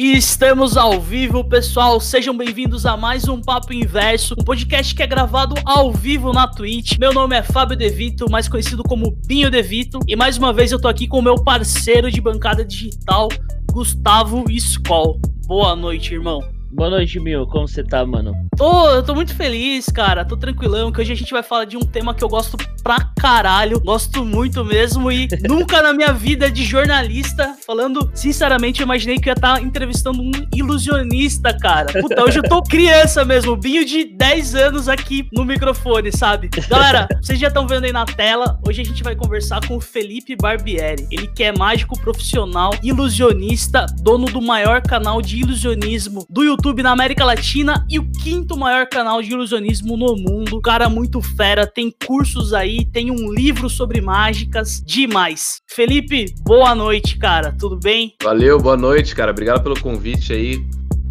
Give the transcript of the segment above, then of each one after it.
E estamos ao vivo, pessoal. Sejam bem-vindos a mais um Papo Inverso, um podcast que é gravado ao vivo na Twitch. Meu nome é Fábio Devito, mais conhecido como Binho Devito, e mais uma vez eu tô aqui com meu parceiro de bancada digital, Gustavo Skoll. Boa noite, irmão. Boa noite, Mil. Como você tá, mano? Tô, eu tô muito feliz, cara. Tô tranquilão, que hoje a gente vai falar de um tema que eu gosto pra caralho. Gosto muito mesmo e nunca na minha vida de jornalista, falando sinceramente, eu imaginei que eu ia estar tá entrevistando um ilusionista, cara. Puta, hoje eu tô criança mesmo, binho de 10 anos aqui no microfone, sabe? Galera, vocês já estão vendo aí na tela, hoje a gente vai conversar com o Felipe Barbieri. Ele que é mágico profissional, ilusionista, dono do maior canal de ilusionismo do YouTube YouTube na América Latina e o quinto maior canal de ilusionismo no mundo. Cara muito fera, tem cursos aí, tem um livro sobre mágicas, demais. Felipe, boa noite, cara, tudo bem? Valeu, boa noite, cara. Obrigado pelo convite aí.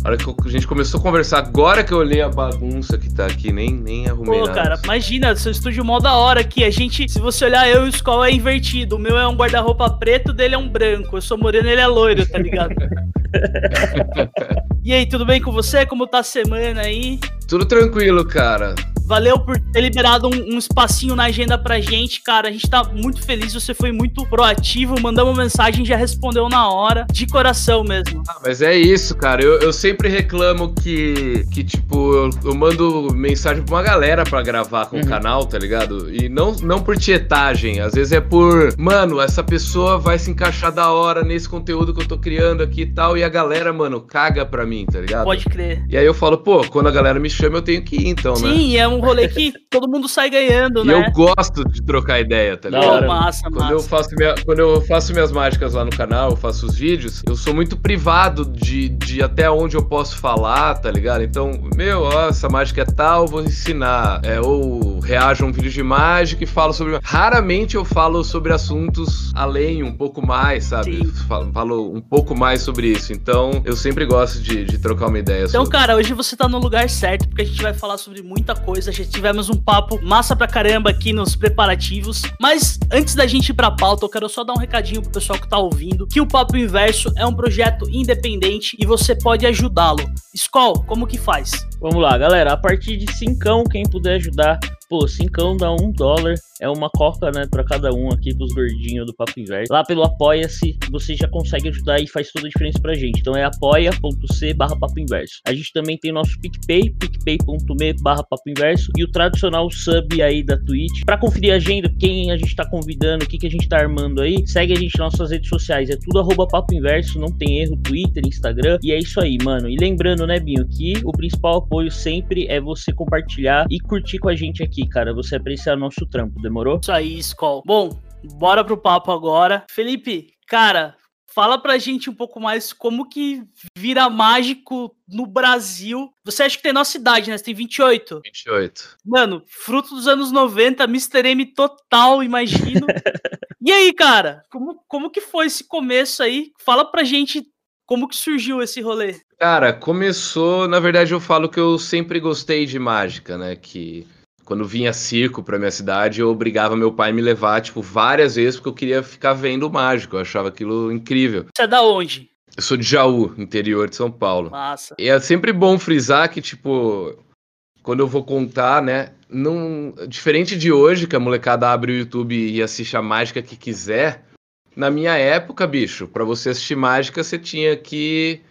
A hora que a gente começou a conversar, agora que eu olhei a bagunça que tá aqui, nem, nem arrumei Pô, nada. cara, imagina, seu estúdio mó da hora aqui. A gente, se você olhar, eu e o Skull é invertido. O meu é um guarda-roupa preto, dele é um branco. Eu sou moreno, ele é loiro, tá ligado? e aí, tudo bem com você? Como tá a semana aí? Tudo tranquilo, cara. Valeu por ter liberado um, um, espacinho na agenda pra gente, cara. A gente tá muito feliz, você foi muito proativo, uma mensagem já respondeu na hora, de coração mesmo. Ah, mas é isso, cara. Eu, eu sempre reclamo que, que tipo, eu, eu, mando mensagem pra uma galera pra gravar com uhum. o canal, tá ligado? E não, não por tietagem, às vezes é por, mano, essa pessoa vai se encaixar da hora nesse conteúdo que eu tô criando aqui e tal, e a galera, mano, caga pra mim, tá ligado? Pode crer. E aí eu falo, pô, quando a galera me chama, eu tenho que ir, então, Sim, né? Sim, é um rolê que todo mundo sai ganhando, né? E eu gosto de trocar ideia, tá ligado? Não, massa, quando massa. Eu faço minha, quando eu faço minhas mágicas lá no canal, eu faço os vídeos, eu sou muito privado de, de até onde eu posso falar, tá ligado? Então, meu, ó, essa mágica é tal, vou ensinar. É, ou reajo a um vídeo de mágica e falo sobre. Raramente eu falo sobre assuntos além, um pouco mais, sabe? Falo, falo, um pouco mais sobre isso. Então, eu sempre gosto de, de trocar uma ideia Então, sobre. cara, hoje você tá no lugar certo, porque a gente vai falar sobre muita coisa. Já tivemos um papo massa pra caramba aqui nos preparativos. Mas antes da gente ir pra pauta, eu quero só dar um recadinho pro pessoal que tá ouvindo: que o Papo Inverso é um projeto independente e você pode ajudá-lo. Skol, como que faz? Vamos lá, galera. A partir de 5, quem puder ajudar, pô, 5 dá um dólar é uma coca, né, para cada um aqui dos gordinhos do Papo Inverso. Lá pelo Apoia-se, você já consegue ajudar e faz toda a diferença pra gente. Então é apoia.c barra Papo Inverso. A gente também tem nosso PicPay, picpay.me barra Papo Inverso e o tradicional sub aí da Twitch. Para conferir a agenda, quem a gente tá convidando, o que, que a gente tá armando aí, segue a gente nas nossas redes sociais. É tudo arroba Papo Inverso, não tem erro, Twitter, Instagram. E é isso aí, mano. E lembrando, né, Binho, que o principal apoio sempre é você compartilhar e curtir com a gente aqui, cara. Você apreciar nosso trampo demorou? Isso aí, Skol. Bom, bora pro papo agora. Felipe, cara, fala pra gente um pouco mais como que vira mágico no Brasil. Você acha que tem nossa idade, né? Você tem 28? 28. Mano, fruto dos anos 90, Mr. M total, imagino. e aí, cara, como, como que foi esse começo aí? Fala pra gente como que surgiu esse rolê. Cara, começou, na verdade eu falo que eu sempre gostei de mágica, né? Que quando vinha circo pra minha cidade, eu obrigava meu pai a me levar, tipo, várias vezes, porque eu queria ficar vendo o mágico. Eu achava aquilo incrível. Você é da onde? Eu sou de Jaú, interior de São Paulo. Massa. E é sempre bom frisar que, tipo, quando eu vou contar, né? Não, diferente de hoje, que a molecada abre o YouTube e assiste a mágica que quiser. Na minha época, bicho, para você assistir mágica, você tinha que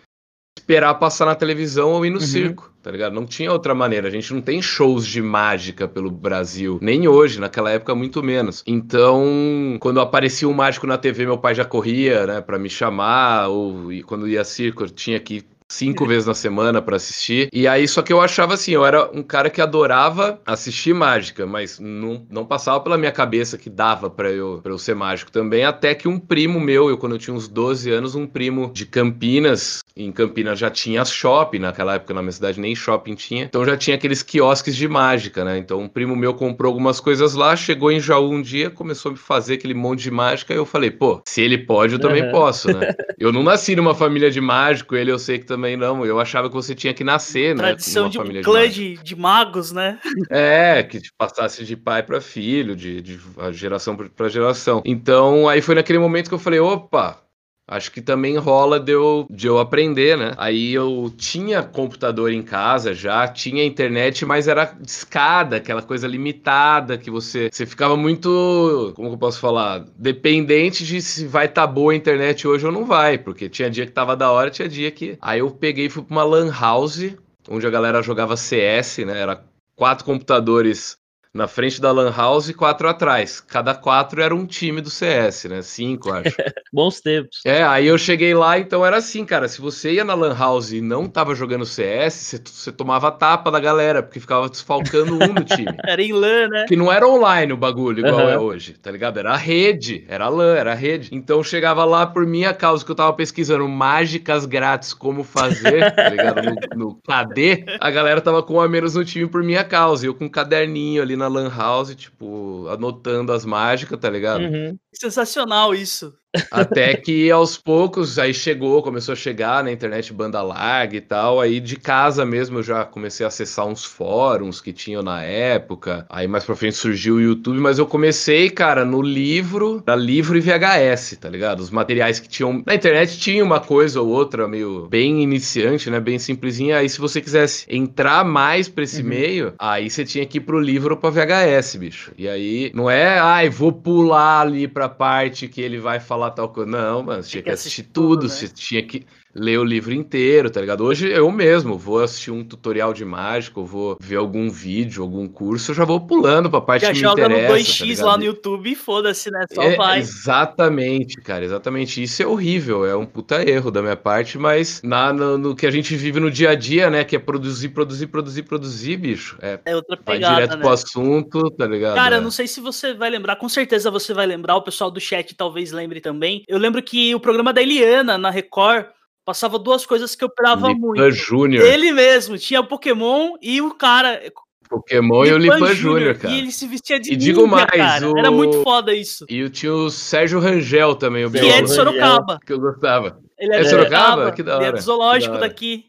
esperar passar na televisão ou ir no uhum. circo tá ligado? Não tinha outra maneira. A gente não tem shows de mágica pelo Brasil, nem hoje, naquela época muito menos. Então, quando aparecia um mágico na TV, meu pai já corria, né, para me chamar, ou e quando ia circo, eu tinha que cinco vezes na semana para assistir. E aí, só que eu achava assim, eu era um cara que adorava assistir mágica, mas não, não passava pela minha cabeça que dava para eu, pra eu ser mágico também. Até que um primo meu, eu quando eu tinha uns 12 anos, um primo de Campinas, em Campinas já tinha shopping, naquela época na minha cidade nem shopping tinha, então já tinha aqueles quiosques de mágica, né? Então um primo meu comprou algumas coisas lá, chegou em Jaú um dia, começou a me fazer aquele monte de mágica, e eu falei, pô, se ele pode, eu também uhum. posso, né? Eu não nasci numa família de mágico, ele eu sei que também não, eu achava que você tinha que nascer, né? Tradição de um clã de, de, magos, né? É, que passasse de pai para filho, de, de geração para geração. Então aí foi naquele momento que eu falei, opa, Acho que também rola de eu, de eu aprender, né? Aí eu tinha computador em casa já, tinha internet, mas era escada, aquela coisa limitada, que você, você ficava muito, como eu posso falar, dependente de se vai estar tá boa a internet hoje ou não vai, porque tinha dia que tava da hora, tinha dia que. Aí eu peguei e fui pra uma lan house, onde a galera jogava CS, né? Era quatro computadores na frente da Lan House e quatro atrás. Cada quatro era um time do CS, né? Cinco, acho. Bons tempos. É, aí eu cheguei lá, então era assim, cara. Se você ia na Lan House e não tava jogando CS, você, você tomava tapa da galera, porque ficava desfalcando um no time. era em LAN, né? Que não era online o bagulho, igual uhum. é hoje, tá ligado? Era rede, era LAN, era rede. Então chegava lá por minha causa, que eu tava pesquisando mágicas grátis, como fazer, tá ligado? No, no KD, a galera tava com a menos no time por minha causa. E eu com um caderninho ali na na Lan House, tipo, anotando as mágicas, tá ligado? Uhum. Sensacional isso. Até que aos poucos, aí chegou, começou a chegar na internet banda larga e tal. Aí de casa mesmo eu já comecei a acessar uns fóruns que tinham na época. Aí mais pra frente surgiu o YouTube, mas eu comecei, cara, no livro, da livro e VHS, tá ligado? Os materiais que tinham. Na internet tinha uma coisa ou outra meio bem iniciante, né? Bem simplesinha. Aí se você quisesse entrar mais pra esse uhum. meio, aí você tinha que ir pro livro ou pra VHS, bicho. E aí não é, ai, vou pular ali pra parte que ele vai falar tal coisa. Não, mano, você tinha que assistir, assistir tudo, tudo né? você tinha que ler o livro inteiro, tá ligado? Hoje eu mesmo vou assistir um tutorial de mágica, vou ver algum vídeo, algum curso, eu já vou pulando pra parte já que me interessa. Já joga no 2x tá lá no YouTube e foda-se, né? Só é, vai. Exatamente, cara, exatamente. Isso é horrível, é um puta erro da minha parte, mas na, no, no, que a gente vive no dia a dia, né, que é produzir, produzir, produzir, produzir, bicho. É, é outra pegada, vai direto né? pro assunto, tá ligado? Cara, é. não sei se você vai lembrar, com certeza você vai lembrar, o pessoal do chat talvez lembre também. Eu lembro que o programa da Eliana na Record Passava duas coisas que eu esperava Lipan muito. Júnior. Ele mesmo, tinha o Pokémon e o cara. Pokémon Lipan e o Lipan Júnior, cara. E ele se vestia de E digo mais, cara. O... Era muito foda isso. E tinha o Sérgio Rangel também, o Que é de Sorocaba. Que eu gostava. Ele é, é de Sorocaba? Que da hora. Ele é do zoológico daqui.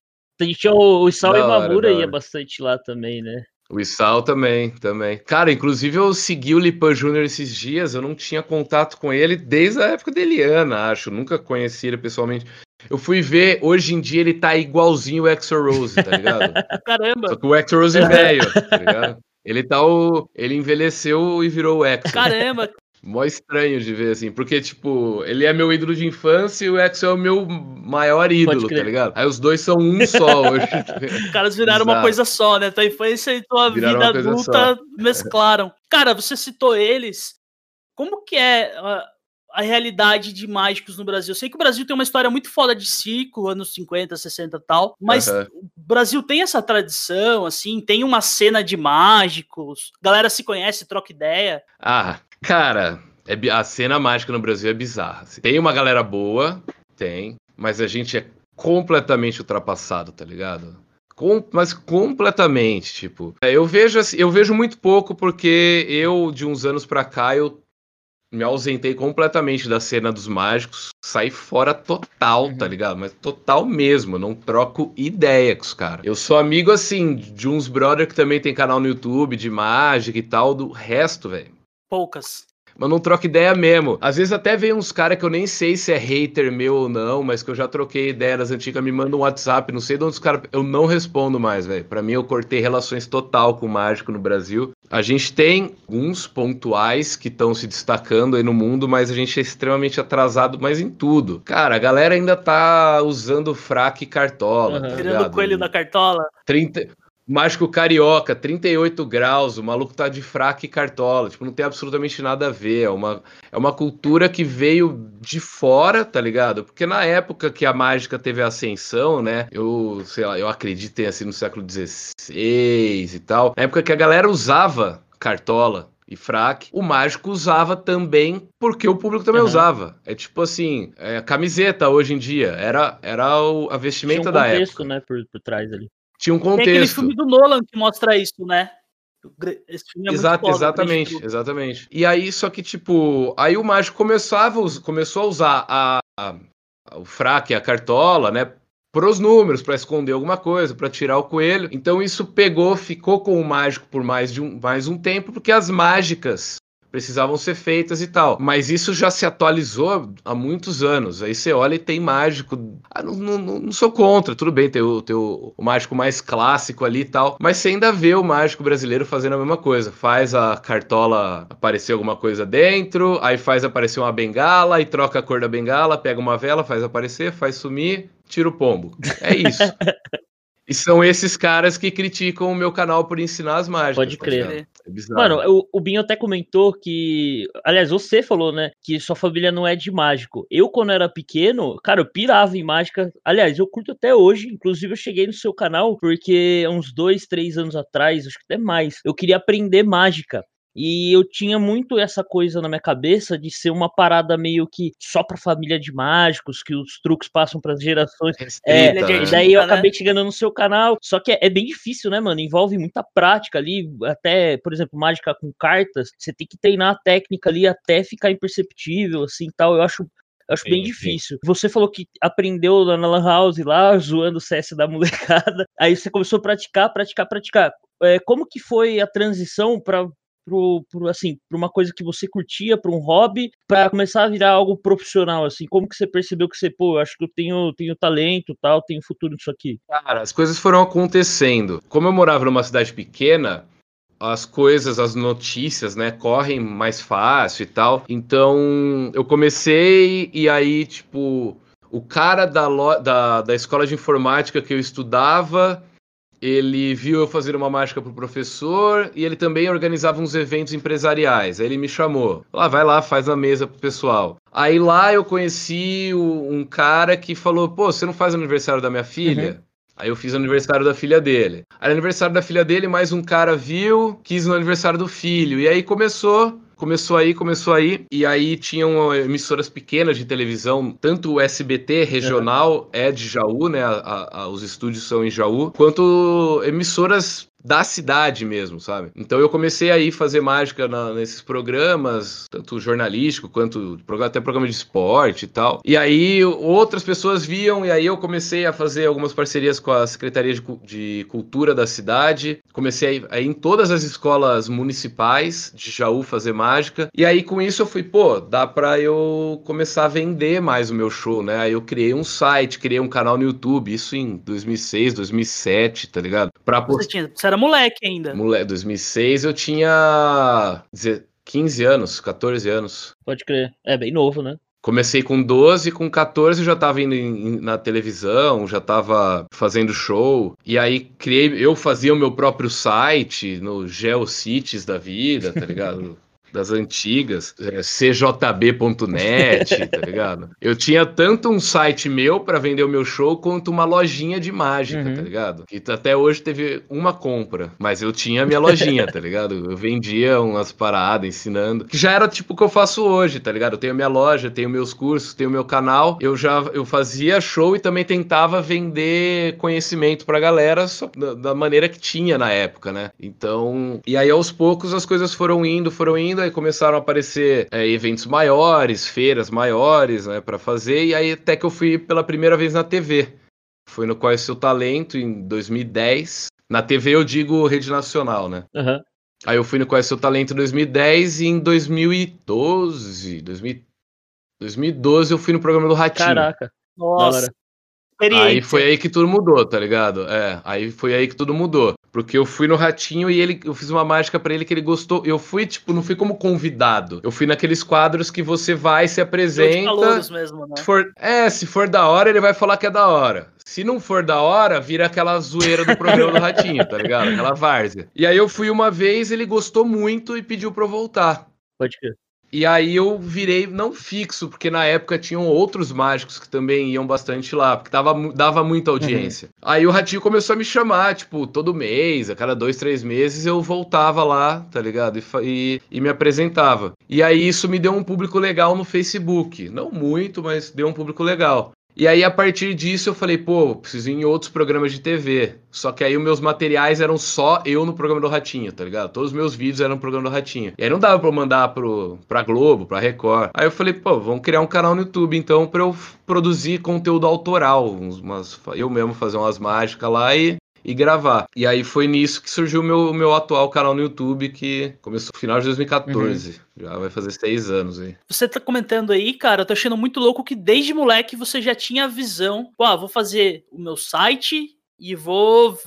Tinha o, o Isao Imamura ia bastante lá também, né? O Isal também, também. Cara, inclusive eu segui o Lipan Júnior esses dias, eu não tinha contato com ele desde a época da Eliana, acho. Nunca conheci ele pessoalmente. Eu fui ver, hoje em dia ele tá igualzinho o Exo Rose, tá ligado? Caramba! Só que o Exo Rose é velho, tá ligado? Ele tá o. Ele envelheceu e virou o Exo. Caramba! Mó estranho de ver, assim, porque, tipo, ele é meu ídolo de infância e o Exo é o meu maior ídolo, tá ligado? Aí os dois são um só hoje. Os caras viraram Exato. uma coisa só, né? Tua infância e tua viraram vida adulta só. mesclaram. Cara, você citou eles. Como que é a realidade de mágicos no Brasil. Eu sei que o Brasil tem uma história muito foda de ciclo, anos 50, 60 e tal, mas uhum. o Brasil tem essa tradição, assim, tem uma cena de mágicos, galera se conhece, troca ideia. Ah, cara, é, a cena mágica no Brasil é bizarra. Assim. Tem uma galera boa, tem, mas a gente é completamente ultrapassado, tá ligado? Com, mas completamente, tipo. É, eu vejo assim, eu vejo muito pouco porque eu de uns anos para cá eu me ausentei completamente da cena dos mágicos, saí fora total, tá uhum. ligado? Mas total mesmo, não troco ideia com os caras. Eu sou amigo, assim, de uns brother que também tem canal no YouTube de mágica e tal, do resto, velho. Poucas mas não troca ideia mesmo. Às vezes até vem uns caras que eu nem sei se é hater meu ou não, mas que eu já troquei ideia das antigas, me mandam um WhatsApp, não sei de onde os caras. Eu não respondo mais, velho. Pra mim, eu cortei relações total com o mágico no Brasil. A gente tem alguns pontuais que estão se destacando aí no mundo, mas a gente é extremamente atrasado, mas em tudo. Cara, a galera ainda tá usando fraque e cartola. Uhum. Tá Tirando o coelho da cartola. 30. Mágico Carioca, 38 graus, o maluco tá de fraca e cartola, tipo, não tem absolutamente nada a ver, é uma, é uma cultura que veio de fora, tá ligado? Porque na época que a mágica teve a ascensão, né, eu, sei lá, eu acredito assim no século XVI e tal, na época que a galera usava cartola, e fraque. O mágico usava também porque o público também uhum. usava. É tipo assim, é, camiseta hoje em dia era, era o, a vestimenta Tinha um da contexto, época. né, por, por trás ali tinha um contexto. Tem aquele filme do Nolan que mostra isso, né? Esse filme é Exato, muito foda, exatamente, exatamente. E aí, só que, tipo, aí o mágico começava, começou a usar a, a, o fraque, a cartola, né? Pros números, para esconder alguma coisa, para tirar o coelho. Então isso pegou, ficou com o mágico por mais, de um, mais um tempo, porque as mágicas precisavam ser feitas e tal. Mas isso já se atualizou há muitos anos. Aí você olha e tem mágico. Ah, não, não, não sou contra, tudo bem, tem o, tem o, mágico mais clássico ali e tal. Mas você ainda vê o mágico brasileiro fazendo a mesma coisa. Faz a cartola aparecer alguma coisa dentro, aí faz aparecer uma bengala, e troca a cor da bengala, pega uma vela, faz aparecer, faz sumir, tira o pombo. É isso. E são esses caras que criticam o meu canal por ensinar as mágicas. Pode tá crer. É Mano, o, o Binho até comentou que. Aliás, você falou, né? Que sua família não é de mágico. Eu, quando era pequeno, cara, eu pirava em mágica. Aliás, eu curto até hoje. Inclusive, eu cheguei no seu canal porque uns dois, três anos atrás, acho que até mais, eu queria aprender mágica. E eu tinha muito essa coisa na minha cabeça de ser uma parada meio que só pra família de mágicos, que os truques passam para gerações. é, né? E daí eu né? acabei chegando no seu canal. Só que é, é, bem difícil, né, mano? Envolve muita prática ali. Até, por exemplo, mágica com cartas. Você tem que treinar a técnica ali até ficar imperceptível, assim tal. Eu acho eu acho sim, bem difícil. Sim. Você falou que aprendeu na Lan House lá, zoando o CS da molecada. Aí você começou a praticar, praticar, praticar. É, como que foi a transição para pro, pro assim, para uma coisa que você curtia, para um hobby, para começar a virar algo profissional, assim? Como que você percebeu que você, pô, eu acho que eu tenho, tenho talento, tal, tenho futuro nisso aqui? Cara, as coisas foram acontecendo. Como eu morava numa cidade pequena, as coisas, as notícias, né, correm mais fácil e tal. Então, eu comecei e aí, tipo, o cara da, da, da escola de informática que eu estudava ele viu eu fazer uma mágica pro professor e ele também organizava uns eventos empresariais. Aí ele me chamou. Lá, vai lá, faz a mesa pro pessoal. Aí lá eu conheci o, um cara que falou: pô, você não faz aniversário da minha filha? Uhum. Aí eu fiz o aniversário da filha dele. Aí aniversário da filha dele, mais um cara viu, quis no aniversário do filho. E aí começou Começou aí, começou aí, e aí tinham emissoras pequenas de televisão, tanto o SBT regional uhum. é de Jaú, né? A, a, os estúdios são em Jaú, quanto emissoras da cidade mesmo, sabe? Então eu comecei aí fazer mágica na, nesses programas, tanto jornalístico quanto até programa de esporte e tal. E aí outras pessoas viam e aí eu comecei a fazer algumas parcerias com a Secretaria de, de Cultura da cidade. Comecei a ir em todas as escolas municipais de Jaú fazer mágica. E aí com isso eu fui, pô, dá pra eu começar a vender mais o meu show, né? Aí eu criei um site, criei um canal no YouTube, isso em 2006, 2007, tá ligado? Pra post... você, tinha, você era moleque ainda. Moleque, 2006 eu tinha 15 anos, 14 anos. Pode crer. É bem novo, né? Comecei com 12, com 14 eu já tava indo em, na televisão, já tava fazendo show. E aí criei, eu fazia o meu próprio site no Geocities da vida, tá ligado? das antigas, é, cjb.net, tá ligado? Eu tinha tanto um site meu para vender o meu show quanto uma lojinha de mágica, tá uhum. tá ligado? Que até hoje teve uma compra, mas eu tinha a minha lojinha, tá ligado? Eu vendia umas paradas ensinando, que já era tipo o que eu faço hoje, tá ligado? Eu tenho minha loja, tenho meus cursos, tenho meu canal, eu já eu fazia show e também tentava vender conhecimento pra galera só, da, da maneira que tinha na época, né? Então, e aí aos poucos as coisas foram indo, foram indo, começaram a aparecer é, eventos maiores, feiras maiores, né, para fazer, e aí até que eu fui pela primeira vez na TV. Foi no Qual é o Seu Talento, em 2010. Na TV eu digo Rede Nacional, né? Uhum. Aí eu fui no Qual é o Seu Talento em 2010 e em 2012, 2012 eu fui no programa do Ratinho. Caraca. Nossa. Aí foi aí que tudo mudou, tá ligado? É, aí foi aí que tudo mudou. Porque eu fui no Ratinho e ele, eu fiz uma mágica para ele que ele gostou. Eu fui, tipo, não fui como convidado. Eu fui naqueles quadros que você vai, se apresenta. mesmo, né? Se for, é, se for da hora, ele vai falar que é da hora. Se não for da hora, vira aquela zoeira do programa do Ratinho, tá ligado? Aquela várzea. E aí eu fui uma vez, ele gostou muito e pediu pra eu voltar. Pode crer. E aí eu virei não fixo, porque na época tinham outros mágicos que também iam bastante lá, porque tava, dava muita audiência. Uhum. Aí o Ratinho começou a me chamar, tipo, todo mês, a cada dois, três meses eu voltava lá, tá ligado? E, e, e me apresentava. E aí isso me deu um público legal no Facebook. Não muito, mas deu um público legal. E aí, a partir disso, eu falei, pô, preciso ir em outros programas de TV. Só que aí os meus materiais eram só eu no programa do Ratinho, tá ligado? Todos os meus vídeos eram no programa do Ratinho. E aí não dava pra eu mandar pro, pra Globo, pra Record. Aí eu falei, pô, vamos criar um canal no YouTube, então, pra eu produzir conteúdo autoral. Umas, eu mesmo fazer umas mágicas lá e, e gravar. E aí foi nisso que surgiu o meu, meu atual canal no YouTube, que começou no final de 2014. Uhum. Já vai fazer seis anos aí. Você tá comentando aí, cara, eu tô achando muito louco que desde moleque você já tinha a visão, ah, vou fazer o meu site e vou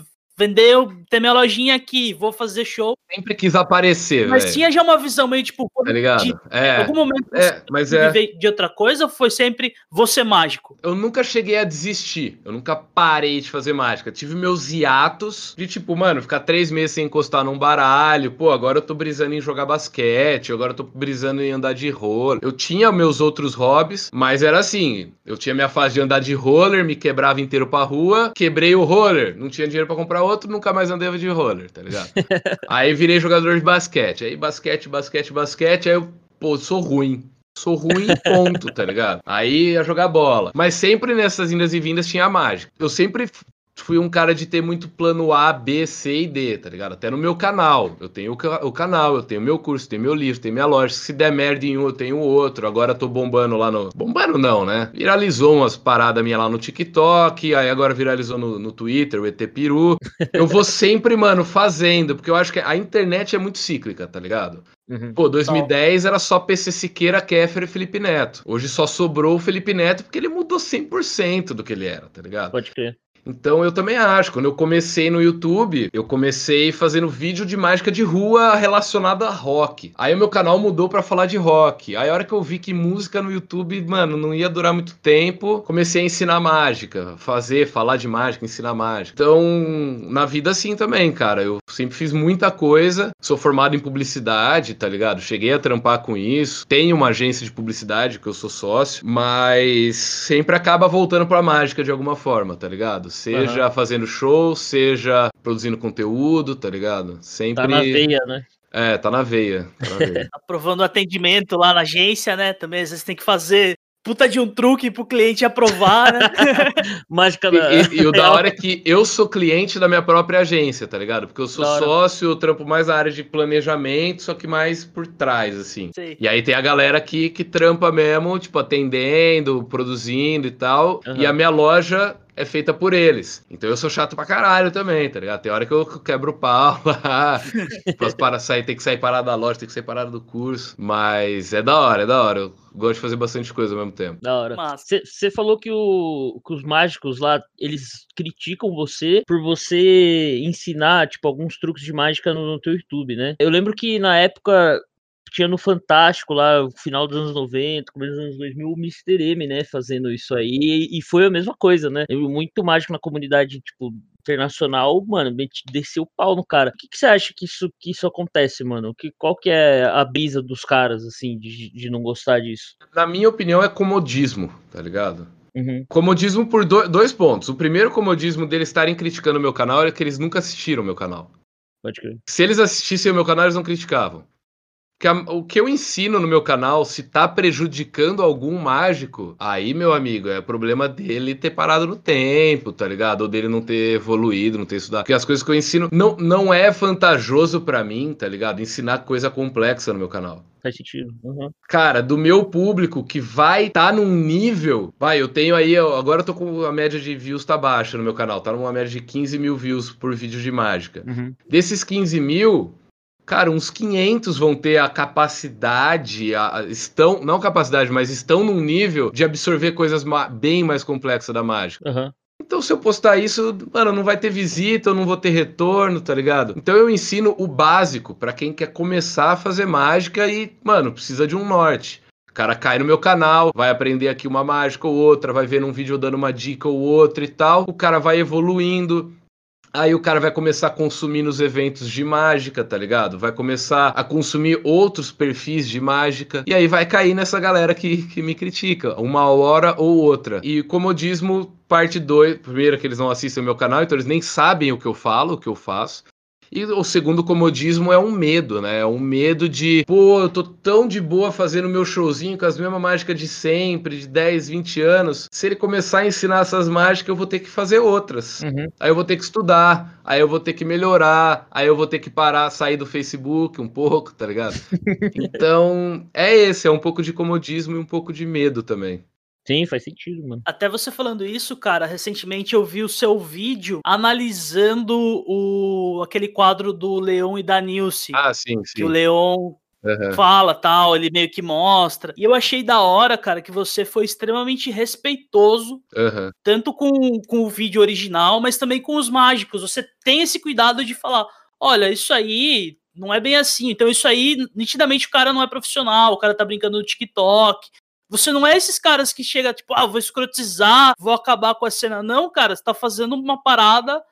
vender, ter minha lojinha aqui, vou fazer show. Sempre quis aparecer, Mas véio. tinha já uma visão meio tipo, tá ligado? De, é. algum momento é, mas é... de outra coisa ou foi sempre você mágico? Eu nunca cheguei a desistir, eu nunca parei de fazer mágica. Tive meus hiatos de tipo, mano, ficar três meses sem encostar num baralho, pô, agora eu tô brisando em jogar basquete, agora eu tô brisando em andar de roller. Eu tinha meus outros hobbies, mas era assim, eu tinha minha fase de andar de roller, me quebrava inteiro pra rua, quebrei o roller, não tinha dinheiro para comprar outro, nunca mais andava de roller, tá ligado? aí virei jogador de basquete. Aí basquete, basquete, basquete. Aí eu, pô, sou ruim. Sou ruim, ponto, tá ligado? Aí ia jogar bola. Mas sempre nessas indas e vindas tinha mágica. Eu sempre fui um cara de ter muito plano A, B, C e D, tá ligado? Até no meu canal. Eu tenho o, o canal, eu tenho meu curso, tenho meu livro, tenho minha loja. Se der merda em um, eu tenho outro. Agora tô bombando lá no. Bombando não, né? Viralizou umas paradas minhas lá no TikTok, aí agora viralizou no, no Twitter, o ET Peru. Eu vou sempre, mano, fazendo, porque eu acho que a internet é muito cíclica, tá ligado? Uhum. Pô, 2010 era só PC Siqueira, Kéfera e Felipe Neto. Hoje só sobrou o Felipe Neto porque ele mudou 100% do que ele era, tá ligado? Pode crer. Então eu também acho. Quando eu comecei no YouTube, eu comecei fazendo vídeo de mágica de rua relacionado a rock. Aí o meu canal mudou para falar de rock. Aí a hora que eu vi que música no YouTube, mano, não ia durar muito tempo, comecei a ensinar mágica, fazer, falar de mágica, ensinar mágica. Então, na vida assim também, cara. Eu sempre fiz muita coisa. Sou formado em publicidade, tá ligado? Cheguei a trampar com isso. Tenho uma agência de publicidade que eu sou sócio, mas sempre acaba voltando pra mágica de alguma forma, tá ligado? Seja uhum. fazendo show, seja produzindo conteúdo, tá ligado? Sempre. Tá na veia, né? É, tá na veia. Tá na veia. Aprovando o atendimento lá na agência, né? Também às vezes tem que fazer puta de um truque pro cliente aprovar, né? Mágica da... E, e, e, o da hora é que eu sou cliente da minha própria agência, tá ligado? Porque eu sou sócio, eu trampo mais na área de planejamento, só que mais por trás, assim. Sim. E aí tem a galera aqui que trampa mesmo, tipo, atendendo, produzindo e tal. Uhum. E a minha loja é feita por eles. Então eu sou chato pra caralho também, tá ligado? Tem hora que eu quebro o pau lá. para sair, tem que sair parado da loja, tem que sair parado do curso. Mas é da hora, é da hora. Eu gosto de fazer bastante coisa ao mesmo tempo. Da hora. Você falou que, o, que os mágicos lá, eles criticam você por você ensinar, tipo, alguns truques de mágica no, no teu YouTube, né? Eu lembro que na época tinha no Fantástico lá, final dos anos 90, começo dos anos 2000, o Mr. M, né, fazendo isso aí, e foi a mesma coisa, né? Muito mágico na comunidade, tipo, internacional, mano, desceu o pau no cara. O que, que você acha que isso, que isso acontece, mano? Que, qual que é a brisa dos caras, assim, de, de não gostar disso? Na minha opinião, é comodismo, tá ligado? Uhum. Comodismo por do, dois pontos. O primeiro comodismo deles estarem criticando o meu canal é que eles nunca assistiram o meu canal. Pode crer. Se eles assistissem o meu canal, eles não criticavam que a, o que eu ensino no meu canal, se tá prejudicando algum mágico, aí, meu amigo, é problema dele ter parado no tempo, tá ligado? Ou dele não ter evoluído, não ter estudado. Porque as coisas que eu ensino não, não é vantajoso para mim, tá ligado? Ensinar coisa complexa no meu canal. Faz sentido. Uhum. Cara, do meu público que vai estar tá num nível. Vai, eu tenho aí. Agora eu tô com a média de views tá baixa no meu canal. Tá numa média de 15 mil views por vídeo de mágica. Uhum. Desses 15 mil, cara, uns 500 vão ter a capacidade, a, estão, não capacidade, mas estão num nível de absorver coisas ma bem mais complexas da mágica. Uhum. Então, se eu postar isso, mano, não vai ter visita, eu não vou ter retorno, tá ligado? Então, eu ensino o básico para quem quer começar a fazer mágica e, mano, precisa de um norte. O cara cai no meu canal, vai aprender aqui uma mágica ou outra, vai ver um vídeo dando uma dica ou outra e tal. O cara vai evoluindo, Aí o cara vai começar a consumir nos eventos de mágica, tá ligado? Vai começar a consumir outros perfis de mágica. E aí vai cair nessa galera que, que me critica, uma hora ou outra. E comodismo, parte 2. Primeiro, que eles não assistem o meu canal, então eles nem sabem o que eu falo, o que eu faço. E o segundo comodismo é um medo, né? É um medo de, pô, eu tô tão de boa fazendo meu showzinho com as mesmas mágicas de sempre, de 10, 20 anos. Se ele começar a ensinar essas mágicas, eu vou ter que fazer outras. Uhum. Aí eu vou ter que estudar, aí eu vou ter que melhorar, aí eu vou ter que parar, sair do Facebook um pouco, tá ligado? então, é esse, é um pouco de comodismo e um pouco de medo também. Sim, faz sentido, mano. Até você falando isso, cara, recentemente eu vi o seu vídeo analisando o aquele quadro do Leon e da Nilce. Ah, sim, Que o sim. Leon Aham. fala tal, ele meio que mostra. E eu achei da hora, cara, que você foi extremamente respeitoso, Aham. tanto com, com o vídeo original, mas também com os mágicos. Você tem esse cuidado de falar: olha, isso aí não é bem assim. Então, isso aí, nitidamente, o cara não é profissional, o cara tá brincando no TikTok. Você não é esses caras que chega, tipo, ah, vou escrotizar, vou acabar com a cena. Não, cara, você tá fazendo uma parada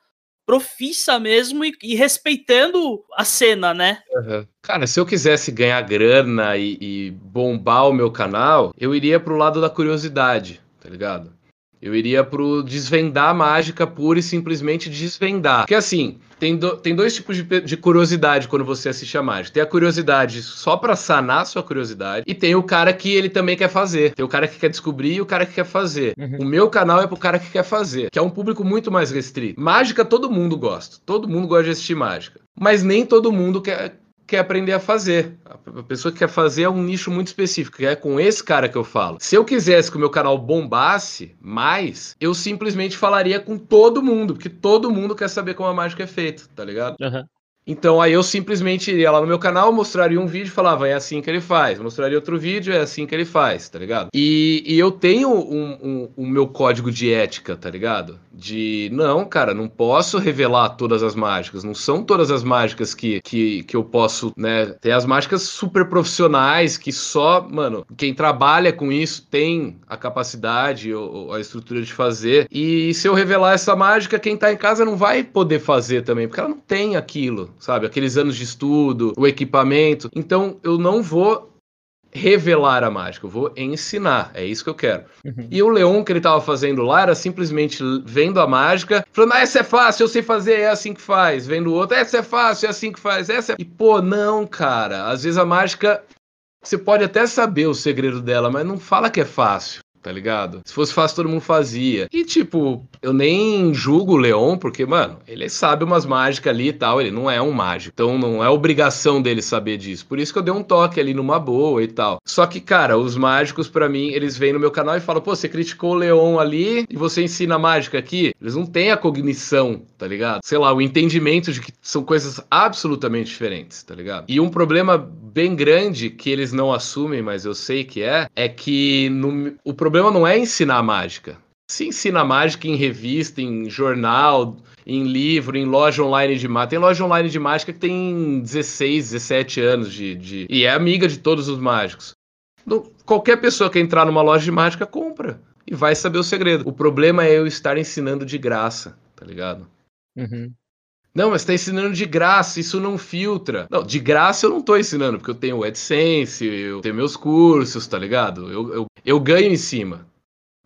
profissa mesmo e, e respeitando a cena, né? Aham. Cara, se eu quisesse ganhar grana e, e bombar o meu canal, eu iria pro lado da curiosidade, tá ligado? Eu iria pro desvendar a mágica pura e simplesmente desvendar. Porque assim, tem, do- tem dois tipos de, de curiosidade quando você assiste a mágica. Tem a curiosidade só pra sanar sua curiosidade, e tem o cara que ele também quer fazer. Tem o cara que quer descobrir e o cara que quer fazer. Uhum. O meu canal é pro cara que quer fazer, que é um público muito mais restrito. Mágica todo mundo gosta. Todo mundo gosta de assistir mágica. Mas nem todo mundo quer, quer aprender a fazer. A pessoa que quer fazer é um nicho muito específico, é com esse cara que eu falo. Se eu quisesse que o meu canal bombasse mais, eu simplesmente falaria com todo mundo, porque todo mundo quer saber como a mágica é feita, tá ligado? Aham. Então aí eu simplesmente iria lá no meu canal, mostraria um vídeo falava, é assim que ele faz. Mostraria outro vídeo, é assim que ele faz, tá ligado? E, e eu tenho um, um- o meu código de ética, tá ligado? De, não, cara, não posso revelar todas as mágicas. Não são todas as mágicas que, que, que eu posso, né? Tem as mágicas super profissionais que só, mano, quem trabalha com isso tem a capacidade ou, ou a estrutura de fazer. E se eu revelar essa mágica, quem tá em casa não vai poder fazer também, porque ela não tem aquilo, sabe? Aqueles anos de estudo, o equipamento. Então eu não vou revelar a mágica, eu vou ensinar. É isso que eu quero. Uhum. E o Leon que ele tava fazendo lá era simplesmente vendo a mágica, falando, ah, essa é fácil, eu sei fazer, é assim que faz. Vendo o outro, essa é fácil, é assim que faz. Essa é... E pô, não, cara. Às vezes a mágica, você pode até saber o segredo dela, mas não fala que é fácil. Tá ligado? Se fosse fácil, todo mundo fazia. E, tipo, eu nem julgo o Leon, porque, mano, ele sabe umas mágicas ali e tal. Ele não é um mágico. Então não é obrigação dele saber disso. Por isso que eu dei um toque ali numa boa e tal. Só que, cara, os mágicos, pra mim, eles vêm no meu canal e falam: pô, você criticou o Leon ali e você ensina mágica aqui. Eles não têm a cognição, tá ligado? Sei lá, o entendimento de que são coisas absolutamente diferentes, tá ligado? E um problema bem grande que eles não assumem, mas eu sei que é, é que no- o problema não é ensinar mágica. Se ensina mágica em revista, em jornal, em livro, em loja online de mágica. Tem loja online de mágica que tem 16, 17 anos de, de- e é amiga de todos os mágicos. Qualquer pessoa que entrar numa loja de mágica compra e vai saber o segredo. O problema é eu estar ensinando de graça, tá ligado? Uhum. Não, mas tá ensinando de graça, isso não filtra. Não, de graça eu não tô ensinando, porque eu tenho o AdSense, eu tenho meus cursos, tá ligado? Eu, eu, eu ganho em cima.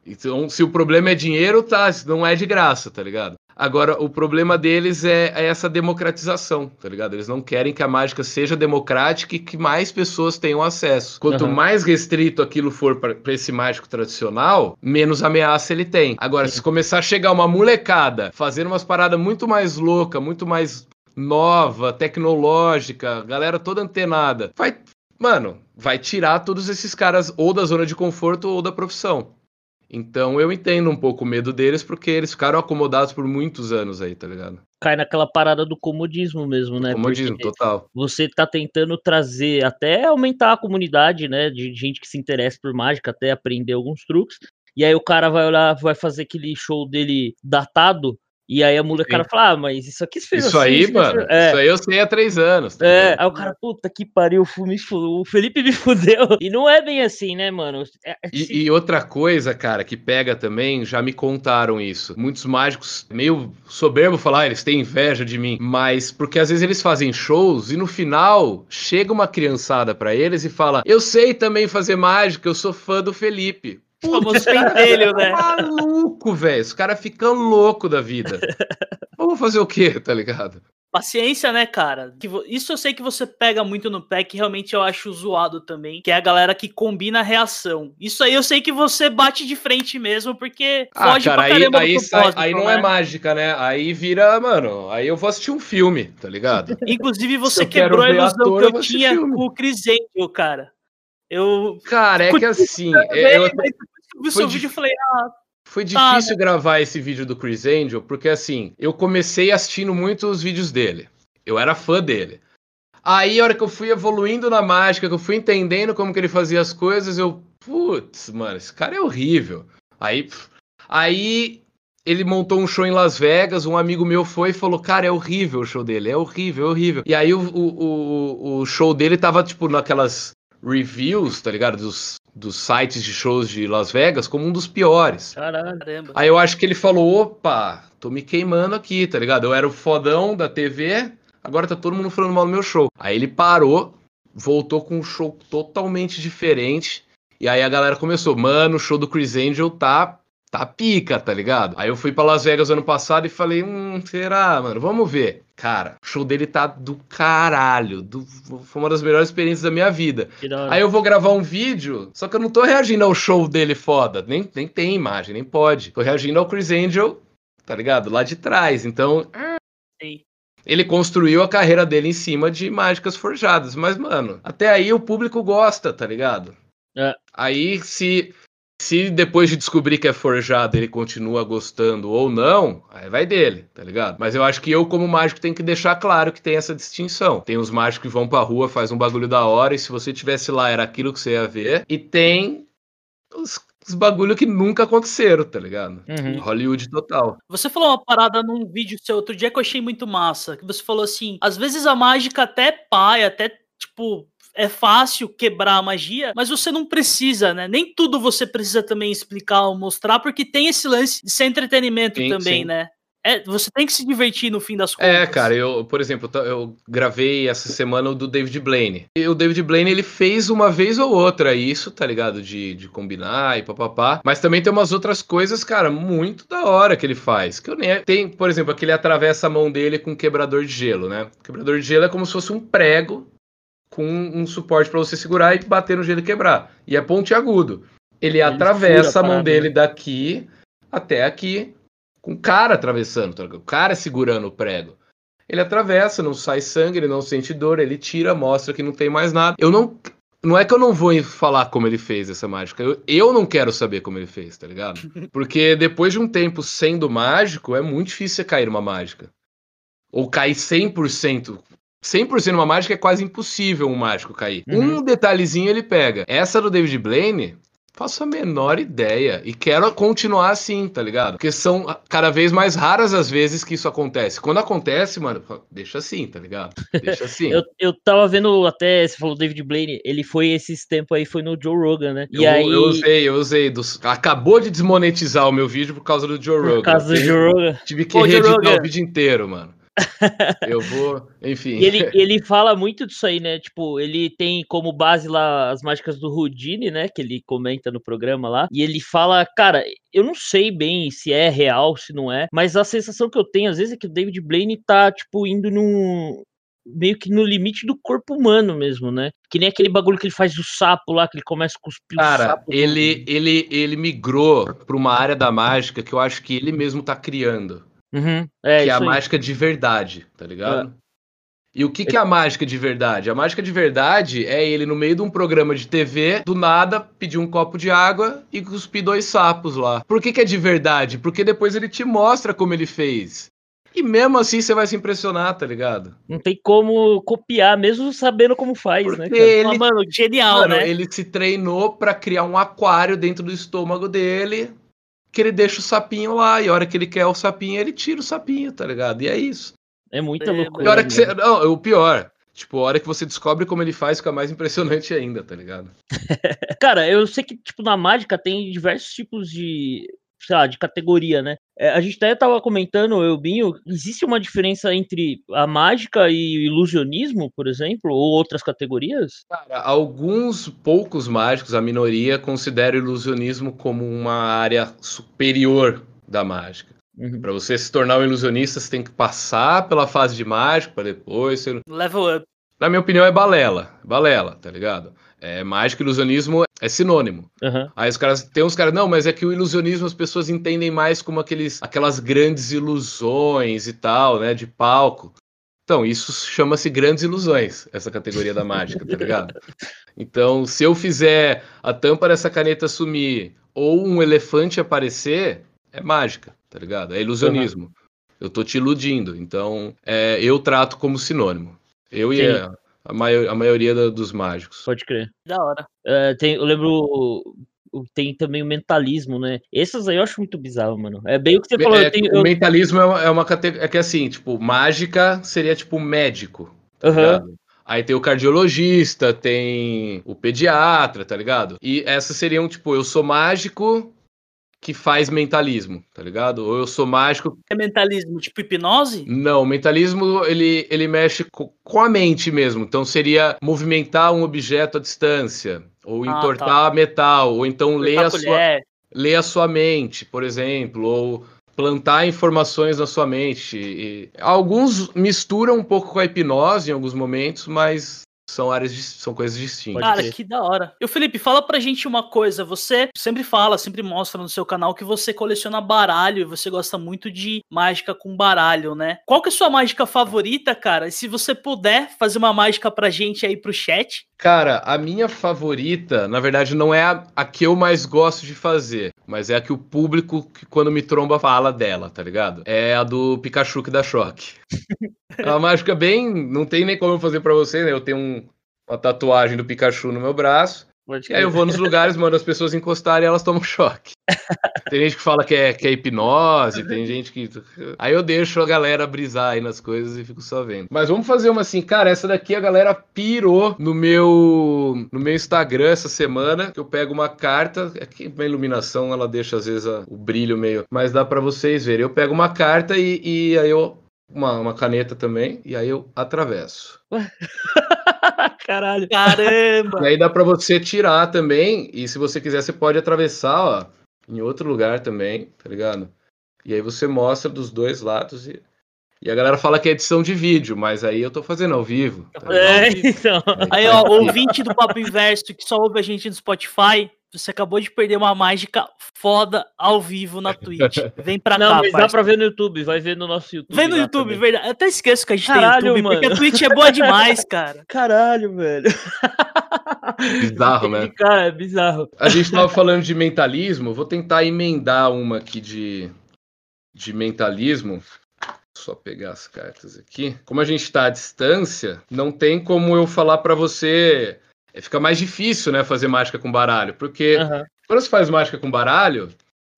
Então, se o problema é dinheiro, tá, não é de graça, tá ligado? Agora, o problema deles é, é essa democratização, tá ligado? Eles não querem que a mágica seja democrática e que mais pessoas tenham acesso. Quanto Aham. mais restrito aquilo for para esse mágico tradicional, menos ameaça ele tem. Agora, se começar a chegar uma molecada fazendo umas paradas muito mais louca, muito mais nova, tecnológica, galera toda antenada, vai, mano, vai tirar todos esses caras ou da zona de conforto ou da profissão. Então eu entendo um pouco o medo deles, porque eles ficaram acomodados por muitos anos aí, tá ligado? Cai naquela parada do comodismo mesmo, né? Comodismo, Porque total. você tá tentando trazer, até aumentar a comunidade, né? De gente que se interessa por mágica, até aprender alguns truques. E aí o cara vai olhar, vai fazer aquele show dele datado. E aí a molecada Sim. fala, ah, mas isso aqui se fez Isso assim, aí, isso se mano, fez-" É, isso aí eu sei há três anos. tá É, aí o cara, puta que pariu, o me Felipe me fudeu. E não é bem assim, né, mano? É- é se- E, e outra coisa, cara, que pega também, já me contaram isso. Muitos mágicos, meio soberbo falar, ah, eles têm inveja de mim. Mas porque às vezes eles fazem shows e no final chega uma criançada pra eles e fala: Eu sei também fazer mágica, eu sou fã do Felipe. O famoso pentelho, né? Maluco, velho. Os caras ficam louco da vida. Vamos fazer o quê, tá ligado? Paciência, né, cara? Isso eu sei que você pega muito no pé, que realmente eu acho zoado também, que é a galera que combina a reação. Isso aí eu sei que você bate de frente mesmo, porque Ah, foge cara, pra aí, caramba aí, sai- propósito, aí não né? é mágica, né? Aí vira, mano, aí eu vou assistir um filme, tá ligado? Inclusive, você eu quebrou a ilusão ator, que eu eu tinha filme. com o Cris Angel, cara. Eu. Cara, é que assim, é- eu, isso vi Foi seu vídeo e falei, ah, Foi Tá, difícil gravar esse vídeo do Chris Angel, porque assim, eu comecei assistindo muito os vídeos dele. Eu era fã dele. Aí, a hora que eu fui evoluindo na mágica, que eu fui entendendo como que ele fazia as coisas, eu, putz, mano, esse cara é horrível. Aí, pff, aí ele montou um show em Las Vegas, um amigo meu foi e falou, cara, é horrível o show dele, é horrível, é horrível. E aí o, o, o, o show dele tava, tipo, naquelas reviews, tá ligado? Dos, dos sites de shows de Las Vegas, como um dos piores. Caralho. caramba. Aí eu acho que ele falou: opa, tô me queimando aqui, tá ligado? Eu era o fodão da TV, agora tá todo mundo falando mal do meu show. Aí ele parou, voltou com um show totalmente diferente. E aí a galera começou: mano, o show do Chris Angel tá. Tá pica, tá ligado? Aí eu fui pra Las Vegas ano passado e falei, hum, será, mano? Vamos ver. Cara, o show dele tá do caralho. do- foi uma das melhores experiências da minha vida. Aí eu vou gravar um vídeo, só que eu não tô reagindo ao show dele foda. Nem, nem tem imagem, nem pode. Tô reagindo ao Chris Angel, tá ligado? Lá de trás. Então, Sei. ele construiu a carreira dele em cima de mágicas forjadas. Mas, mano, até aí o público gosta, tá ligado? É. Aí, se, se depois de descobrir que é forjado ele continua gostando ou não, aí vai dele, tá ligado? Mas eu acho que eu, como mágico, tenho que deixar claro que tem essa distinção. Tem os mágicos que vão pra rua, faz um bagulho da hora, e se você tivesse lá, era aquilo que você ia ver. E tem os, os bagulho que nunca aconteceram, tá ligado? Uhum. Hollywood total. Você falou uma parada num vídeo seu outro dia que eu achei muito massa. Que você falou assim: às vezes a mágica até pai, até tipo. É fácil quebrar a magia, mas você não precisa, né? Nem tudo você precisa também explicar ou mostrar, porque tem esse lance de ser entretenimento Sim, também, sim. né? É, você tem que se divertir no fim das contas. É, cara, eu, por exemplo, eu gravei essa semana o do David Blaine. E o David Blaine, ele fez uma vez ou outra isso, tá ligado? De, de combinar e papapá. Mas também tem umas outras coisas, cara, muito da hora que ele faz. Que eu nem. Tem, por exemplo, aquele atravessa a mão dele com um quebrador de gelo, né? O quebrador de gelo é como se fosse um prego com um suporte pra você segurar e bater no gelo e quebrar. E é pontiagudo. Ele, atravessa fura a mão parada, dele né? daqui até aqui, com o cara atravessando, tá o cara segurando o prego. Ele atravessa, não sai sangue, ele não sente dor, ele tira, mostra que não tem mais nada. Eu não. Não é que eu não vou falar como ele fez essa mágica. Eu, eu não quero saber como ele fez, tá ligado? Porque depois de um tempo sendo mágico, é muito difícil você cair numa mágica. Ou cair 100%. 100% numa mágica é quase impossível um mágico cair. Uhum. Um detalhezinho ele pega. Essa do David Blaine, faço a menor ideia. E quero continuar assim, tá ligado? Porque são cada vez mais raras as vezes que isso acontece. Quando acontece, mano, deixa assim, tá ligado? Deixa assim. Eu, eu tava vendo até, você falou David Blaine, ele foi esses tempos aí, foi no Joe Rogan, né? E eu, aí, eu usei, eu usei. Dos... Acabou de desmonetizar o meu vídeo por causa do Joe Rogan. por causa do Joe Rogan, Tive que Ô, Joe reeditar o vídeo inteiro, mano. Eu vou, enfim. E ele, ele fala muito disso aí, né? Tipo, ele tem como base lá as mágicas do Houdini, né? Que ele comenta no programa lá. E ele fala, cara, eu não sei bem se é real, se não é, mas a sensação que eu tenho às vezes é que o David Blaine tá, tipo, indo num. Meio que no limite do corpo humano mesmo, né? Que nem aquele bagulho que ele faz do sapo lá, que ele começa a cuspir o Cara, sapo. no- ele, ele, ele migrou pra uma área da mágica que eu acho que ele mesmo tá criando. Uhum, é, que é a aí. mágica de verdade, tá ligado? E o que, que é a mágica de verdade? A mágica de verdade é ele no meio de um programa de TV, do nada, pedir um copo de água e cuspir dois sapos lá. Por que, que é de verdade? Porque depois ele te mostra como ele fez. E mesmo assim você vai se impressionar, tá ligado? Não tem como copiar, mesmo sabendo como faz, né, Porque cara? ele, Ah, mano, genial, mano, né? ele se treinou pra criar um aquário dentro do estômago dele, que ele deixa o sapinho lá, e a hora que ele quer o sapinho, ele tira o sapinho, tá ligado? E é isso. É muita É, loucura. A hora que né? você. Não, o pior. Tipo, a hora que você descobre como ele faz, fica mais impressionante ainda, tá ligado? Cara, eu sei que, tipo, na mágica tem diversos tipos de, sei lá, de categoria, né? É, a gente até tava comentando, eu, Binho, existe uma diferença entre a mágica e o ilusionismo, por exemplo, ou outras categorias? Cara, alguns poucos mágicos, a minoria, considera o ilusionismo como uma área superior da mágica. Uhum. Pra você se tornar um ilusionista, você tem que passar pela fase de mágico pra depois ser. Level up. Na minha opinião, é balela. Balela, tá ligado? É, mágica e ilusionismo é sinônimo. Aham. Aí os caras, tem uns caras, não, mas é que o ilusionismo as pessoas entendem mais como aqueles, aquelas grandes ilusões e tal, né, de palco. Então, isso chama-se grandes ilusões, essa categoria da mágica, tá ligado? Então, se eu fizer a tampa dessa caneta sumir, ou um elefante aparecer, é mágica, tá ligado? É ilusionismo. Uhum. Eu tô te iludindo. Então, é, eu trato como sinônimo. Eu Sim. e a, a, maior, a maioria da, dos mágicos. Pode crer. Da hora. É, tem, eu lembro tem também o mentalismo, né? Esses aí eu acho muito bizarro, mano. É bem o que você falou. É, tenho, o eu... mentalismo é uma, é uma categoria. É que assim, tipo, mágica seria tipo médico. Tá uhum. Aí tem o cardiologista, tem o pediatra, tá ligado? E essas seriam, tipo, eu sou mágico que faz mentalismo, tá ligado? Ou eu sou mágico. É mentalismo tipo hipnose? Não, mentalismo ele, ele mexe com a mente mesmo. Então seria movimentar um objeto à distância, ou ah, entortar tá. metal, ou então ler a, sua, ler a sua mente, por exemplo, ou plantar informações na sua mente. E alguns misturam um pouco com a hipnose em alguns momentos, mas são áreas, são coisas distintas. Cara, que da hora. E o Felipe, fala pra gente uma coisa. Você sempre fala, sempre mostra no seu canal que você coleciona baralho e você gosta muito de mágica com baralho, né? Qual que é a sua mágica favorita, cara? E se você puder fazer uma mágica pra gente aí pro chat. Cara, a minha favorita, na verdade, não é a, a que eu mais gosto de fazer, mas é a que o público, que quando me tromba, fala dela, tá ligado? É a do Pikachu que dá choque. É uma mágica bem. Não tem nem como eu fazer para você, né? Eu tenho um, uma tatuagem do Pikachu no meu braço. E aí eu vou nos lugares, mando as pessoas encostarem e elas tomam choque. Tem gente que fala que é, que é hipnose, tem gente que. Aí eu deixo a galera brisar aí nas coisas e fico só vendo. Mas vamos fazer uma assim, cara, essa daqui a galera pirou no meu no meu Instagram essa semana, que eu pego uma carta, é que uma iluminação ela deixa às vezes a, o brilho meio, mas dá para vocês verem. Eu pego uma carta e, e aí eu uma, uma caneta também, e aí eu atravesso. Caralho. Caramba! E aí dá para você tirar também, e se você quiser, você pode atravessar, ó, em outro lugar também, tá ligado? E aí você mostra dos dois lados e. E a galera fala que é edição de vídeo, mas aí eu tô fazendo ao vivo. Tá é, então. Aí, ó, ouvinte do Papo Inverso que só ouve a gente no Spotify, você acabou de perder uma mágica foda ao vivo na Twitch. Vem pra não, cá, Não, mas dá pra ver no YouTube. Vai ver no nosso YouTube. Vem no YouTube, também. verdade. Eu até esqueço que a gente Caralho, tem YouTube, mano. porque a Twitch é boa demais, cara. Caralho, velho. Bizarro, né? Cara, é bizarro. A gente tava falando de mentalismo. Vou tentar emendar uma aqui de, de mentalismo. Só pegar as cartas aqui. Como a gente tá à distância, não tem como eu falar para você fica mais difícil, né, fazer mágica com baralho, porque uhum. quando você faz mágica com baralho,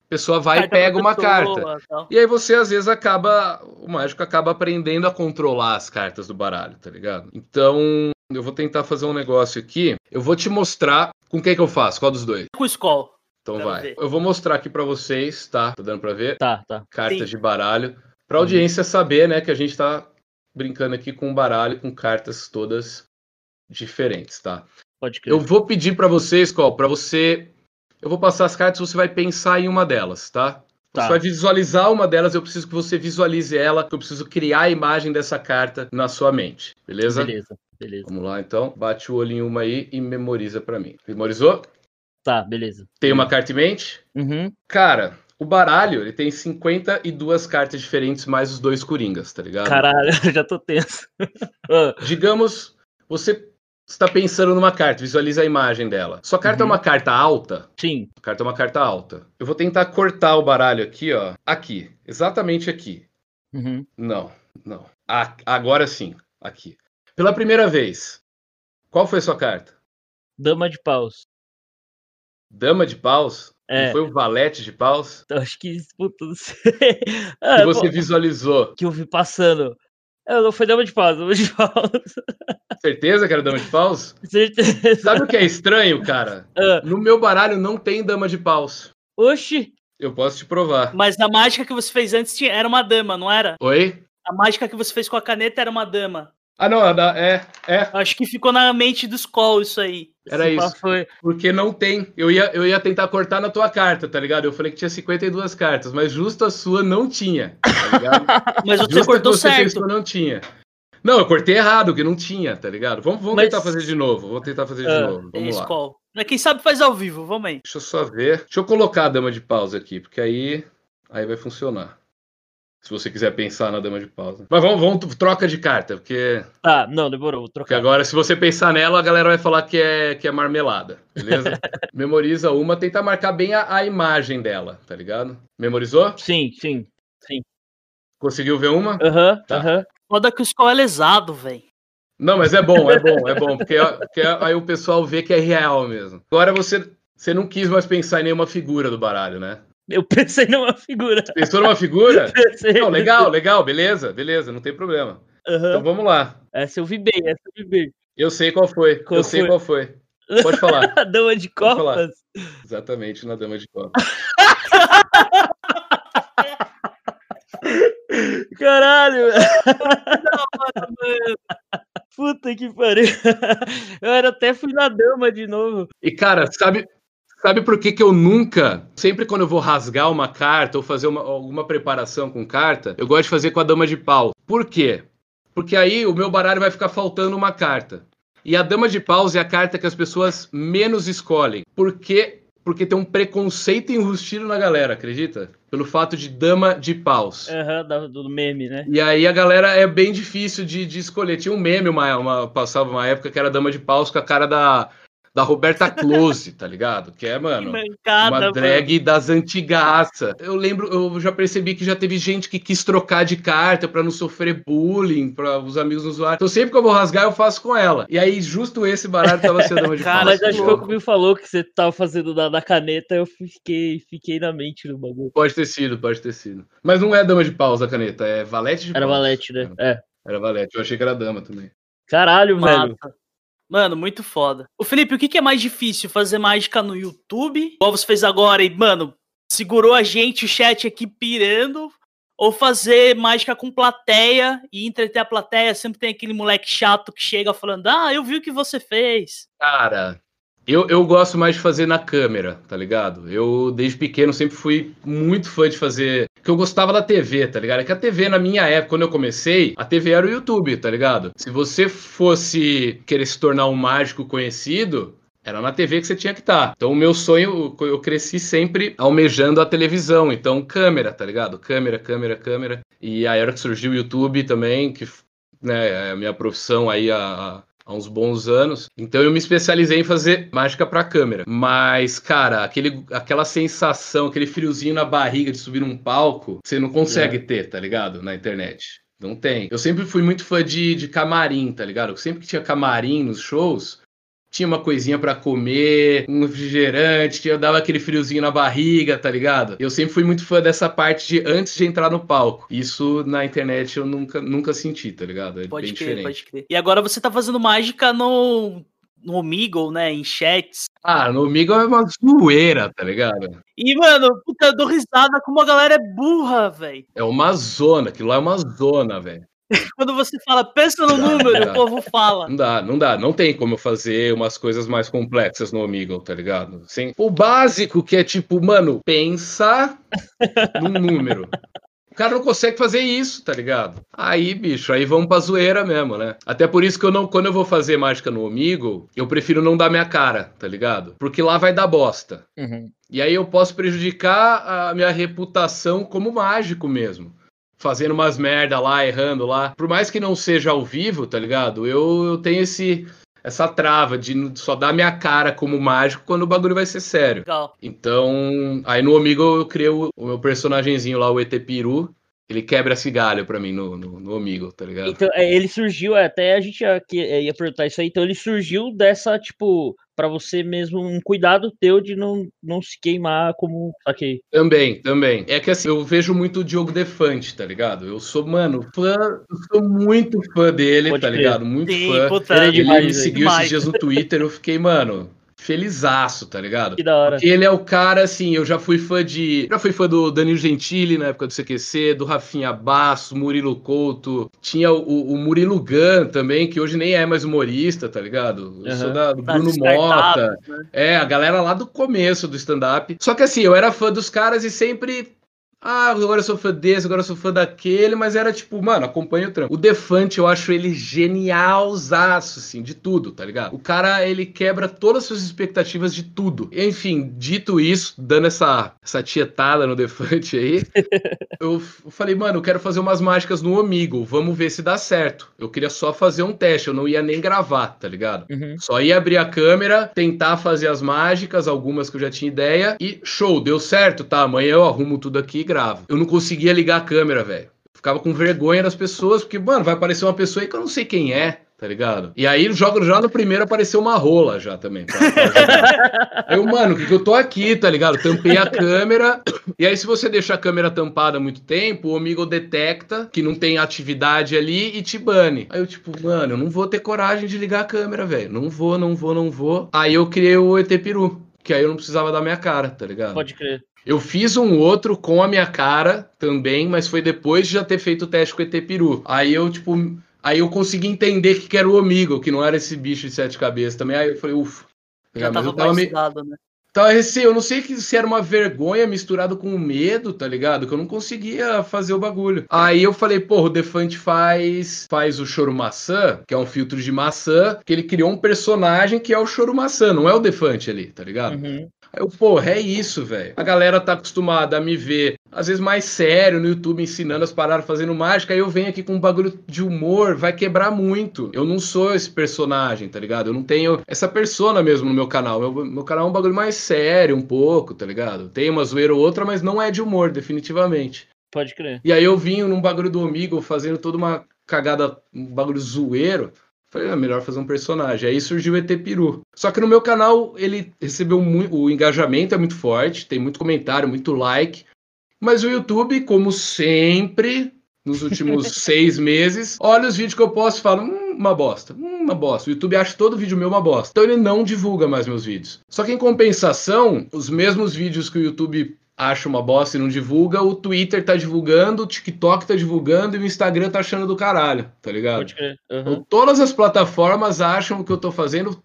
a pessoa vai carta e pega uma carta. Tal. E aí você às vezes acaba, o mágico acaba aprendendo a controlar as cartas do baralho, tá ligado? Então, eu vou tentar fazer um negócio aqui. Eu vou te mostrar com quem que eu faço, qual dos dois? Com o Skull. Então vai. Ver. Eu vou mostrar aqui para vocês, tá? Tá dando para ver? Tá, tá. Cartas Sim. de baralho. Pra audiência saber, né, que a gente tá brincando aqui com baralho com cartas todas diferentes, tá? Pode crer. Eu vou pedir para vocês, qual, para você, eu vou passar as cartas, você vai pensar em uma delas, tá? Tá. Você vai visualizar uma delas, eu preciso que você visualize ela, eu preciso criar a imagem dessa carta na sua mente, beleza? Beleza, beleza. Vamos lá então, bate o olho em uma aí e memoriza para mim. Memorizou? Tá, beleza. Tem uma carta em mente? Uhum. Cara, o baralho, ele tem 52 cartas diferentes, mais os dois coringas, tá ligado? Caralho, já tô tenso. Digamos, você está pensando numa carta, visualiza a imagem dela. Sua carta uhum. é uma carta alta? Sim. A carta é uma carta alta. Eu vou tentar cortar o baralho aqui, ó. Aqui. Exatamente aqui. Uhum. Não, não. Ah, agora sim. Aqui. Pela primeira vez. Qual foi a sua carta? Dama de paus. Dama de paus? É. Não foi o valete de paus? Eu acho que, sei. Ah, que você pô, visualizou. Que eu vi passando. Eu não foi dama de paus, dama de paus. Certeza que era dama de paus? Certeza. Sabe o que é estranho, cara? Uh. No meu baralho não tem dama de paus. Oxi. Eu posso te provar. Mas a mágica que você fez antes tinha, era uma dama, não era? Oi? A mágica que você fez com a caneta era uma dama. Ah, não, é, é. Acho que ficou na mente dos call isso aí. Era isso. Foi... Porque não tem. Eu ia, eu ia tentar cortar na tua carta, tá ligado? Eu falei que tinha 52 cartas, mas justo a sua não tinha, tá ligado? mas você justo cortou você certo. Fez, não tinha. Não, eu cortei errado, que não tinha, tá ligado? Vamos, vamos mas... tentar fazer de novo. Vamos tentar fazer de uh, novo. Vamos lá. Call. Quem sabe faz ao vivo, vamos aí. Deixa eu só ver. Deixa eu colocar a dama de pausa aqui, porque aí, aí vai funcionar. Se você quiser pensar na dama de paus. né? Mas vamos, vamos troca de carta, porque, Tá, não, demorou, vou porque trocar. agora, se você pensar nela, a galera vai falar que é, que é marmelada, beleza? Memoriza uma, tenta marcar bem a, a imagem dela, tá ligado? Memorizou? Sim, sim. Conseguiu ver uma? Aham, Tá. aham. Foda que o Skull é lesado, velho. Não, mas é bom, é bom, é bom, porque, porque aí o pessoal vê que é real mesmo. Agora você, você não quis mais pensar em nenhuma figura do baralho, né? Eu pensei numa figura. Pensou numa figura? Pensei. Não, legal, legal, beleza, beleza, não tem problema. Aham. Então vamos lá. Essa eu vi bem, essa eu vi bem. Eu sei qual foi, Qual eu sei foi? qual foi. Pode falar. A dama de copas. Exatamente, na dama de copa. Caralho! Puta que pariu. Eu era até fui na dama de novo. E cara, sabe, sabe por que, que eu nunca, sempre quando eu vou rasgar uma carta ou fazer uma- alguma preparação com carta, eu gosto de fazer com a dama de pau. Por quê? Porque aí o meu baralho vai ficar faltando uma carta. E a dama de paus é a carta que as pessoas menos escolhem. Por quê? Porque tem um preconceito enrustido na galera, acredita? Pelo fato de dama de paus. Aham, da- do meme, né? E aí a galera é bem difícil de, de escolher. Tinha um meme, uma, uma, passava uma época que era Dama de Paus com a cara da, da Roberta Close, tá ligado? Que é, mano, mancada, uma mano. drag das antigaça. Eu lembro, eu já percebi que já teve gente que quis trocar de carta pra não sofrer bullying, pra os amigos não zoarem. Então sempre que eu vou rasgar, eu faço com ela. E aí, justo esse baralho tava sendo Dama de Cara, Paus. Mas acho que foi o que falou que você tava fazendo da, da caneta, eu fiquei, fiquei na mente do bagulho. Pode ter sido, pode ter sido. Mas não é Dama de Paus a caneta, é Valete de Era Paus. valete, né? É. Era Valete, eu achei que era Dama também. Caralho, velho. Mano, muito foda. Ô, Felipe, o que, que é mais difícil? Fazer mágica no YouTube? Igual você fez agora e, mano, segurou a gente, o chat aqui pirando. Ou fazer mágica com plateia e entreter a plateia? Sempre tem aquele moleque chato que chega falando: Ah, eu vi o que você fez. Cara, eu, eu gosto mais de fazer na câmera, tá ligado? Eu, desde pequeno, sempre fui muito fã de fazer. Que eu gostava da TV, tá ligado? É que a TV, na minha época, quando eu comecei, a TV era o YouTube, tá ligado? Se você fosse querer se tornar um mágico conhecido. Era na TV que você tinha que estar. Então, o meu sonho, eu cresci sempre almejando a televisão. Então, câmera, tá ligado? Câmera, câmera, câmera. E a era que surgiu o YouTube também, que né, é a minha profissão aí há, há uns bons anos. Então eu me especializei em fazer mágica pra câmera. Mas, cara, aquele, aquela sensação, aquele friozinho na barriga de subir num palco, você não consegue ter, tá ligado? Na internet. Não tem. Eu sempre fui muito fã de, de camarim, tá ligado? Sempre que tinha camarim nos shows, tinha uma coisinha pra comer, um refrigerante, tinha, dava aquele friozinho na barriga, tá ligado? Eu sempre fui muito fã dessa parte de antes de entrar no palco. Isso na internet eu nunca, nunca senti, tá ligado? É Pode bem crer, diferente. pode crer. E agora você tá fazendo mágica no, no Omegle, né? Em chats. Ah, no Migo é uma zoeira, tá ligado? E, mano, puta, eu dou risada como a galera é burra, velho. É uma zona, aquilo lá é uma zona, velho. Quando você fala, pensa no número, o povo fala. Não dá, não dá, não tem como eu fazer umas coisas mais complexas no Omegle, tá ligado? Sem... O básico que é tipo, mano, pensa num número. O cara não consegue fazer isso, tá ligado? Aí, bicho, aí vamos pra zoeira mesmo, né? Até por isso que eu não, quando eu vou fazer mágica no Omegle, eu prefiro não dar minha cara, tá ligado? Porque lá vai dar bosta. Uhum. E aí eu posso prejudicar a minha reputação como mágico mesmo. Fazendo umas merda lá, errando lá. Por mais que não seja ao vivo, tá ligado? Eu, eu tenho esse, essa trava de só dar minha cara como mágico quando o bagulho vai ser sério. Legal. Então, aí no Omegle eu criei o, o meu personagemzinho lá, o ET Peru. Ele quebra esse galho pra mim no, no, no tá ligado? Então, é, ele surgiu, até a gente ia, que- é, ia perguntar isso aí, então ele surgiu dessa, tipo, pra você mesmo, um cuidado teu de não, não se queimar como. Saquei. Também, também. É que assim, eu vejo muito o Diogo Defante, tá ligado? Eu sou, mano, fã, eu sou muito fã dele, Pode tá crer. ligado? Muito Sim, fã. puta, Ele é Ele demais, me seguiu Demais. esses dias no Twitter, eu fiquei, mano, felizaço, tá ligado? Que da hora. Porque ele é o cara, assim, eu já fui fã de. Já fui fã do Danilo Gentili na época do CQC, do Rafinha Basso, Murilo Couto. Tinha o, o Murilo Gun também, que hoje nem é mais humorista, tá ligado? Eu sou da, do Tá Bruno Mota. né? É, a galera lá do começo do stand-up. Só que assim, eu era fã dos caras e sempre Ah, agora eu sou fã desse, agora eu sou fã daquele, mas era tipo, mano, acompanha o trampo. O Defante, eu acho ele genialzaço, assim, de tudo, tá ligado? O cara, ele quebra todas as suas expectativas de tudo. Enfim, dito isso, dando essa, essa tietada no Defante aí, eu falei, mano, eu quero fazer umas mágicas no Omigo, vamos ver se dá certo. Eu queria só fazer um teste, eu não ia nem gravar, tá ligado? Uhum. Só ia abrir a câmera, tentar fazer as mágicas, algumas que eu já tinha ideia, e show, deu certo, tá? Amanhã eu arrumo tudo aqui Eu não conseguia ligar a câmera, velho. Ficava com vergonha das pessoas, porque, mano, vai aparecer uma pessoa aí que eu não sei quem é, tá ligado? E aí, jogo já no primeiro apareceu uma rola já também. pra- pra eu, mano, que, que eu tô aqui, tá ligado? Tampei a câmera. E aí, se você deixa a câmera tampada muito tempo, o amigo detecta que não tem atividade ali e te bane. Aí eu, tipo, mano, eu não vou ter coragem de ligar a câmera, velho. Não vou, não vou, não vou. Aí eu criei o ET Peru. Que aí eu não precisava dar minha cara, tá ligado? Pode crer. Eu fiz um outro com a minha cara também, mas foi depois de já ter feito o teste com o ET Peru. Aí eu, tipo, aí eu consegui entender que, era o Omigo, que não era esse bicho de sete cabeças também. Aí eu falei, ufa. Já Mas tava eu tava meio- né? Tava receio, eu não sei que- se era uma vergonha misturado com medo, tá ligado? Que eu não conseguia fazer o bagulho. Aí eu falei, porra, o Defante faz faz o Choro Maçã, que é um filtro de maçã, que ele criou um personagem que é o Choro Maçã, não é o Defante ali, tá ligado? Uhum. Eu, porra, é isso, velho. A galera tá acostumada a me ver, às vezes mais sério no YouTube, ensinando as paradas, fazendo mágica, aí eu venho aqui com um bagulho de humor, vai quebrar muito. Eu não sou esse personagem, tá ligado? Eu não tenho essa persona mesmo no meu canal. Meu, meu canal é um bagulho mais sério, um pouco, tá ligado? Tem uma zoeira ou outra, mas não é de humor, definitivamente. Pode crer. E aí eu vim num bagulho do Omigo, fazendo toda uma cagada, um bagulho zoeiro. Falei, é melhor fazer um personagem. Aí surgiu o ET Peru. Só que no meu canal ele recebeu muito. O engajamento é muito forte, tem muito comentário, muito like. Mas o YouTube, como sempre, nos últimos seis meses, olha os vídeos que eu posto e fala, hum, uma bosta, hum, uma bosta. O YouTube acha todo vídeo meu uma bosta. Então ele não divulga mais meus vídeos. Só que em compensação, os mesmos vídeos que o YouTube acha uma bosta e não divulga, o Twitter tá divulgando, o TikTok tá divulgando e o Instagram tá achando do caralho, tá ligado? Pode crer. Uhum. Então, todas as plataformas acham o que eu tô fazendo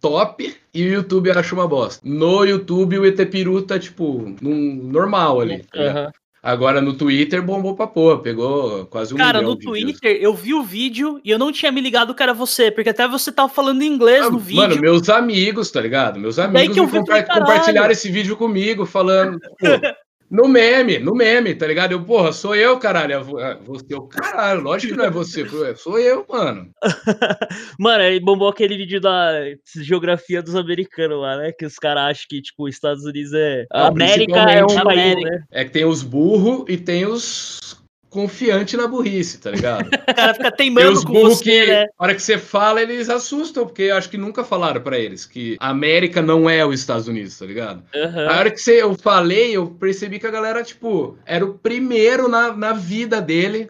top e o YouTube acha uma bosta. No YouTube, o ET Peru tá, tipo, num normal ali. tá? Agora no Twitter bombou pra porra, pegou quase um Cara, no de views. Twitter eu vi o vídeo e eu não tinha me ligado que era você, porque até você tava falando inglês Ah, no vídeo. Mano, meus amigos, tá ligado? Meus amigos compa- compartilharam esse vídeo comigo, falando, no meme, no meme, tá ligado? Eu, porra, sou eu, caralho. Vou- ah, Você é o caralho, lógico que não é você, é- sou eu, mano. Mano, aí bombou aquele vídeo da geografia dos americanos lá, né? Que os caras acham que, tipo, os Estados Unidos é. Não, América é um país, América. né? É que tem os burros e tem os confiantes na burrice, tá ligado? O cara fica Tem teimando os com você, que, né? a hora que você fala, eles assustam, porque acho que nunca falaram pra eles que a América não é os Estados Unidos, tá ligado? Aham. A hora que você, eu falei, eu percebi que a galera, tipo, era o primeiro na, na vida dele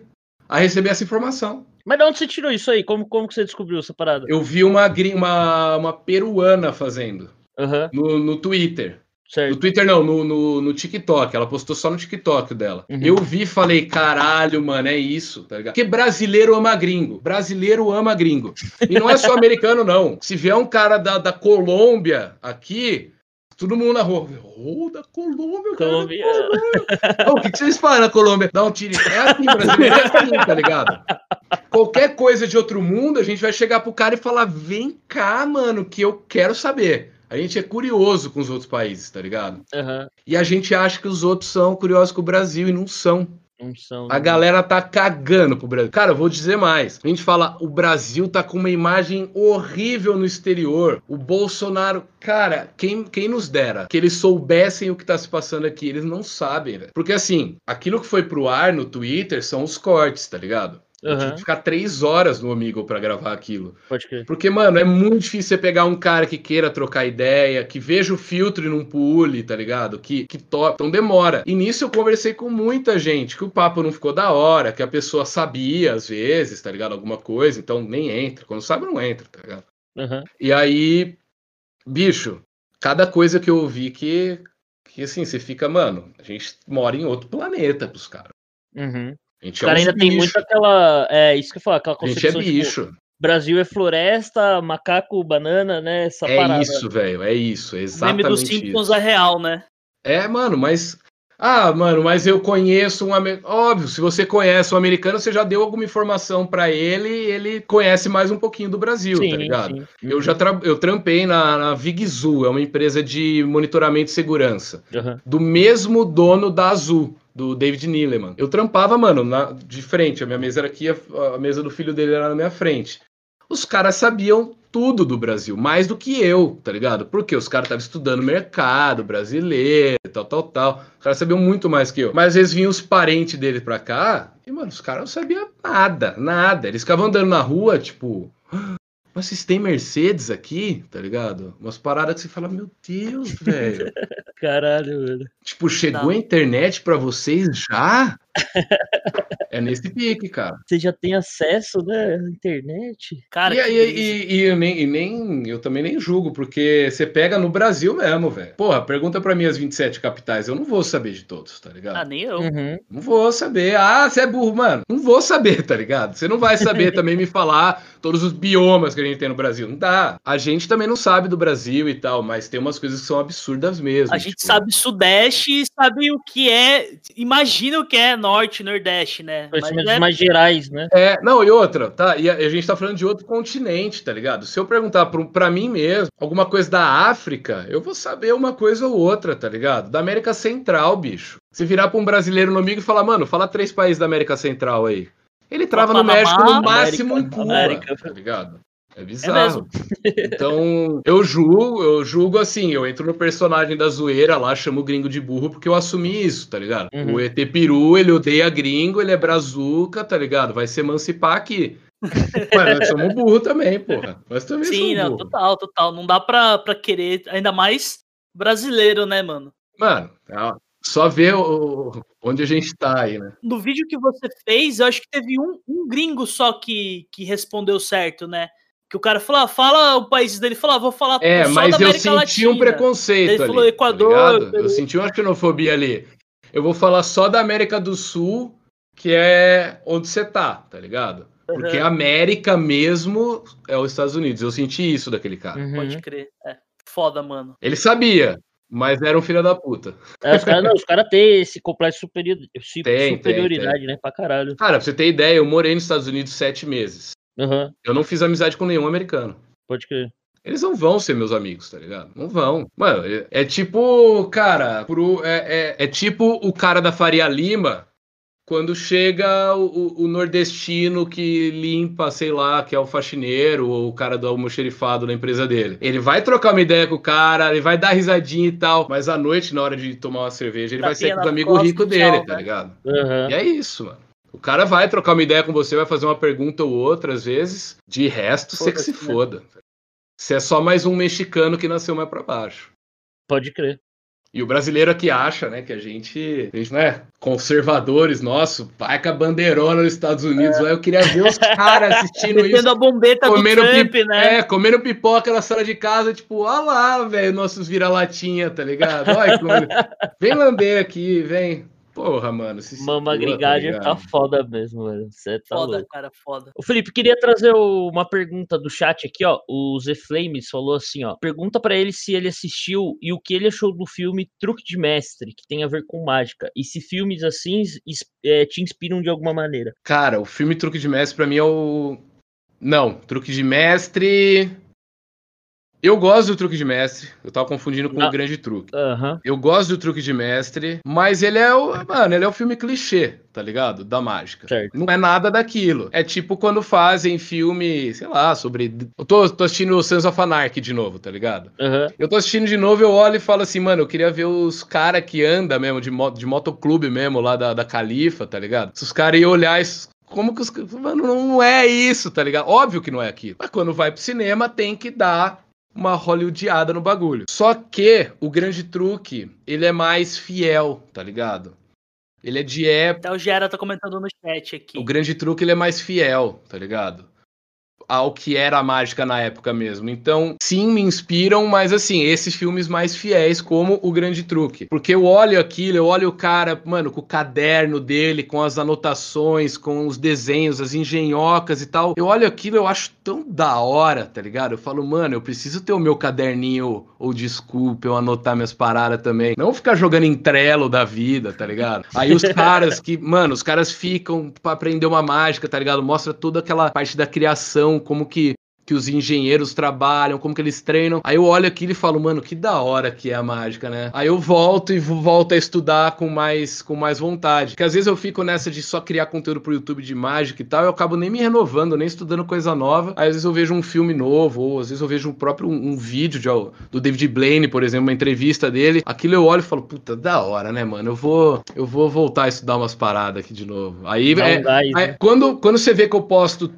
a receber essa informação. Mas de onde você tirou isso aí? Como, como que você descobriu essa parada? Eu vi uma, uma, uma peruana fazendo Aham, no, no Twitter. No certo. Twitter não, no, no, no TikTok. Ela postou só no TikTok dela. Uhum. Eu vi e falei, caralho, mano, é isso, tá ligado? Porque brasileiro ama gringo. Brasileiro ama gringo. E não é só americano, não. Se vier um cara da, da Colômbia aqui, todo mundo na rua. Oh, da Colômbia, cara da Colômbia. Ô, o que, que vocês falam na Colômbia? Dá um tiro. É assim, brasileiro é assim, tá ligado? Qualquer coisa de outro mundo, a gente vai chegar pro cara e falar: vem cá, mano, que eu quero saber. A gente é curioso com os outros países, tá ligado? Aham. E a gente acha que os outros são curiosos com o Brasil e não são. Não são. A galera tá cagando pro Brasil. Cara, eu vou dizer mais. A gente fala, o Brasil tá com uma imagem horrível no exterior. O Bolsonaro. Cara, quem, quem nos dera que eles soubessem o que tá se passando aqui? Eles não sabem, velho. Porque assim, aquilo que foi pro ar no Twitter são os cortes, tá ligado? Eu tive que ficar três horas no Amigo pra gravar aquilo. pode crer. Porque, mano, é muito difícil você pegar um cara que queira trocar ideia, que veja o filtro e não pule, tá ligado? Que, que top. Então demora. E nisso eu conversei com muita gente, que o papo não ficou da hora, que a pessoa sabia, às vezes, tá ligado? Alguma coisa, então nem entra. Quando sabe, não entra, tá ligado? Aham. E aí, bicho, cada coisa que eu ouvi que, que assim, você fica, mano, a gente mora em outro planeta pros caras. Uhum. A gente O cara é ainda tem bicho. muito aquela. É, isso que eu falo, aquela A gente é concepção. tipo, bicho. Brasil é floresta, macaco, banana, né? Essa É parada. isso, velho. É isso. É O meme exatamente dos. Simpsons é real, né? É, mano, mas Ah, mano, mas eu conheço um americano. Óbvio, se você conhece um americano, você já deu alguma informação para ele e ele conhece mais um pouquinho do Brasil, sim, tá ligado? Sim. Eu já tra... eu trampei na, na Vigzu, é uma empresa de monitoramento e segurança. Uhum. Do mesmo dono da Azul do David Nieleman. Eu trampava, mano, na, de frente. A minha mesa era aqui, a, a mesa do filho dele era na minha frente. Os caras sabiam tudo do Brasil, mais do que eu, tá ligado? Porque os caras estavam estudando mercado brasileiro, tal, tal, tal. Os caras sabiam muito mais que eu. Mas às vezes vinham os parentes dele pra cá e, mano, os caras não sabiam nada, nada. Eles ficavam andando na rua, tipo, mas vocês têm Mercedes aqui, tá ligado? Umas paradas que você fala, meu Deus, velho. Caralho, velho. Tipo, chegou Não. a internet para vocês já? é nesse pique, cara. Você já tem acesso, né, à internet? Cara, e, e, e, e, eu nem, e nem eu também nem julgo, porque você pega no Brasil mesmo, velho. Porra, pergunta para mim as 27 capitais, eu não vou saber de todos, tá ligado? Ah, nem eu. Uhum. Não vou saber. Ah, você é burro, mano. Não vou saber, tá ligado? Você não vai saber também me falar todos os biomas que a gente tem no Brasil. Não dá. A gente também não sabe do Brasil e tal, mas tem umas coisas que são absurdas mesmo. A gente tipo... sabe Sudeste e sabe o que é. Imagina o que é Norte, Nordeste, né? Conhecimentos é... mais gerais, né? É, não, e outra, tá? E a, a, gente tá falando de outro continente, tá ligado? Se eu perguntar pro, pra mim mesmo alguma coisa da África, eu vou saber uma coisa ou outra, tá ligado? Da América Central, bicho. Se virar pra um brasileiro no amigo e falar, mano, fala três países da América Central aí. Ele trava no México no máximo América, em Cuba, América. tá ligado? É, é bizarro. É então, eu julgo, eu julgo assim, eu entro no personagem da zoeira lá, chamo o gringo de burro, porque eu assumi isso, tá ligado? Uhum. O ET Peru, ele odeia gringo, ele é brazuca, tá ligado? Vai se emancipar aqui. Mas nós somos burro também, porra. Nós também Sim, não, burro. total, total. Não dá pra, pra querer, ainda mais brasileiro, né, mano? Mano, é só ver o, onde a gente tá aí, né? No vídeo que você fez, eu acho que teve um, um gringo só que, que respondeu certo, né? Que o cara falou, ah, fala o país dele, falou, ah, vou falar É, só mas eu senti Latina. um preconceito ele ali, falou Equador. Tá eu senti uma xenofobia ali. Eu vou falar só da América do Sul, que é onde você tá, tá ligado? Porque a América mesmo é os Estados Unidos. Eu senti isso daquele cara. Uhum. Pode crer. É. Foda, mano. Ele sabia, mas era um filho da puta. É, os caras cara têm esse complexo superior, tem, superioridade, tem, tem. né? Pra caralho. Cara, pra você ter ideia, eu morei nos Estados Unidos sete meses. Uhum. Eu não fiz amizade com nenhum americano. Pode crer. Eles não vão ser meus amigos, tá ligado? Não vão. Mano, é, é tipo, cara, pro, é, é, é, tipo o cara da Faria Lima quando chega o, o, nordestino que limpa, sei lá, que é o faxineiro ou o cara do almoxerifado na empresa dele. Ele vai trocar uma ideia com o cara, ele vai dar risadinha e tal, mas à noite, na hora de tomar uma cerveja, ele vai ser com os amigos ricos dele, tá né? ligado? Uhum. E é isso, mano. O cara vai trocar uma ideia com você, vai fazer uma pergunta ou outra, às vezes. De resto, você que se né? foda. Você é só mais um mexicano que nasceu mais pra baixo. Pode crer. E o brasileiro aqui acha, né, que a gente, a gente né, conservadores, nosso, vai com a bandeirona nos Estados Unidos. É. Eu queria ver os caras assistindo isso. a bombeta comendo do Trump, né? É, comendo pipoca na sala de casa, tipo, olha lá, velho, nossos vira-latinha, tá ligado? Olha, vem lamber aqui, vem. Porra, mano. Mama Grigager tá, tá, foda mesmo, velho. Você tá foda, louco. cara, foda. O Felipe, queria trazer uma pergunta do chat aqui, ó. O Z Flames falou assim, ó. Pergunta para ele se ele assistiu e o que ele achou do filme Truque de Mestre, que tem a ver com mágica. E se filmes assim é, te inspiram de alguma maneira. Cara, o filme Truque de Mestre pra mim é o. Não, Truque de Mestre. Eu gosto do truque de mestre. Eu tava confundindo com o grande truque. Uhum. Eu gosto do truque de mestre, mas ele é o. Mano, ele é o filme clichê, tá ligado? Da mágica. Certo. Não é nada daquilo. É tipo quando fazem filme, sei lá, sobre. Eu tô, tô assistindo o Sons of Anarchy de novo, tá ligado? Uhum. Eu tô assistindo de novo, eu olho e falo assim, mano, eu queria ver os caras que anda mesmo, de, moto, de motoclube mesmo, lá da, da Califa, tá ligado? Se os caras iam olhar isso como que os. Mano, não é isso, tá ligado? Óbvio que não é aquilo. Mas quando vai pro cinema, tem que dar uma hollywoodiada no bagulho. Só que o grande truque, ele é mais fiel, tá ligado? Ele é de época. O Gera tá comentando no chat aqui. O grande truque, ele é mais fiel, tá ligado? Ao que era a mágica na época mesmo. Então, sim, me inspiram, mas assim, esses filmes mais fiéis, como O Grande Truque. Porque eu olho aquilo, eu olho o cara, mano, com o caderno dele, com as anotações, com os desenhos, as engenhocas e tal. Eu olho aquilo, eu acho tão da hora, tá ligado? Eu falo, mano, eu preciso ter o meu caderninho ou desculpa, eu anotar minhas paradas também. Não ficar jogando em trelo da vida, tá ligado? Aí os caras que, mano, os caras ficam pra aprender uma mágica, tá ligado? Mostra toda aquela parte da criação, como que que os engenheiros trabalham, como que eles treinam. Aí eu olho aquilo e falo, mano, que da hora que é a mágica, né? Aí eu volto e volto a estudar com mais, com mais vontade. Porque às vezes eu fico nessa de só criar conteúdo pro YouTube de mágica e tal, eu acabo nem me renovando, nem estudando coisa nova. Aí às vezes eu vejo um filme novo, ou às vezes eu vejo um próprio um, um vídeo de, do David Blaine, por exemplo, uma entrevista dele. Aquilo eu olho e falo, puta, da hora, né, mano? Eu vou, eu vou voltar a estudar umas paradas aqui de novo. Aí, é, aí né? quando, quando você vê que eu posto,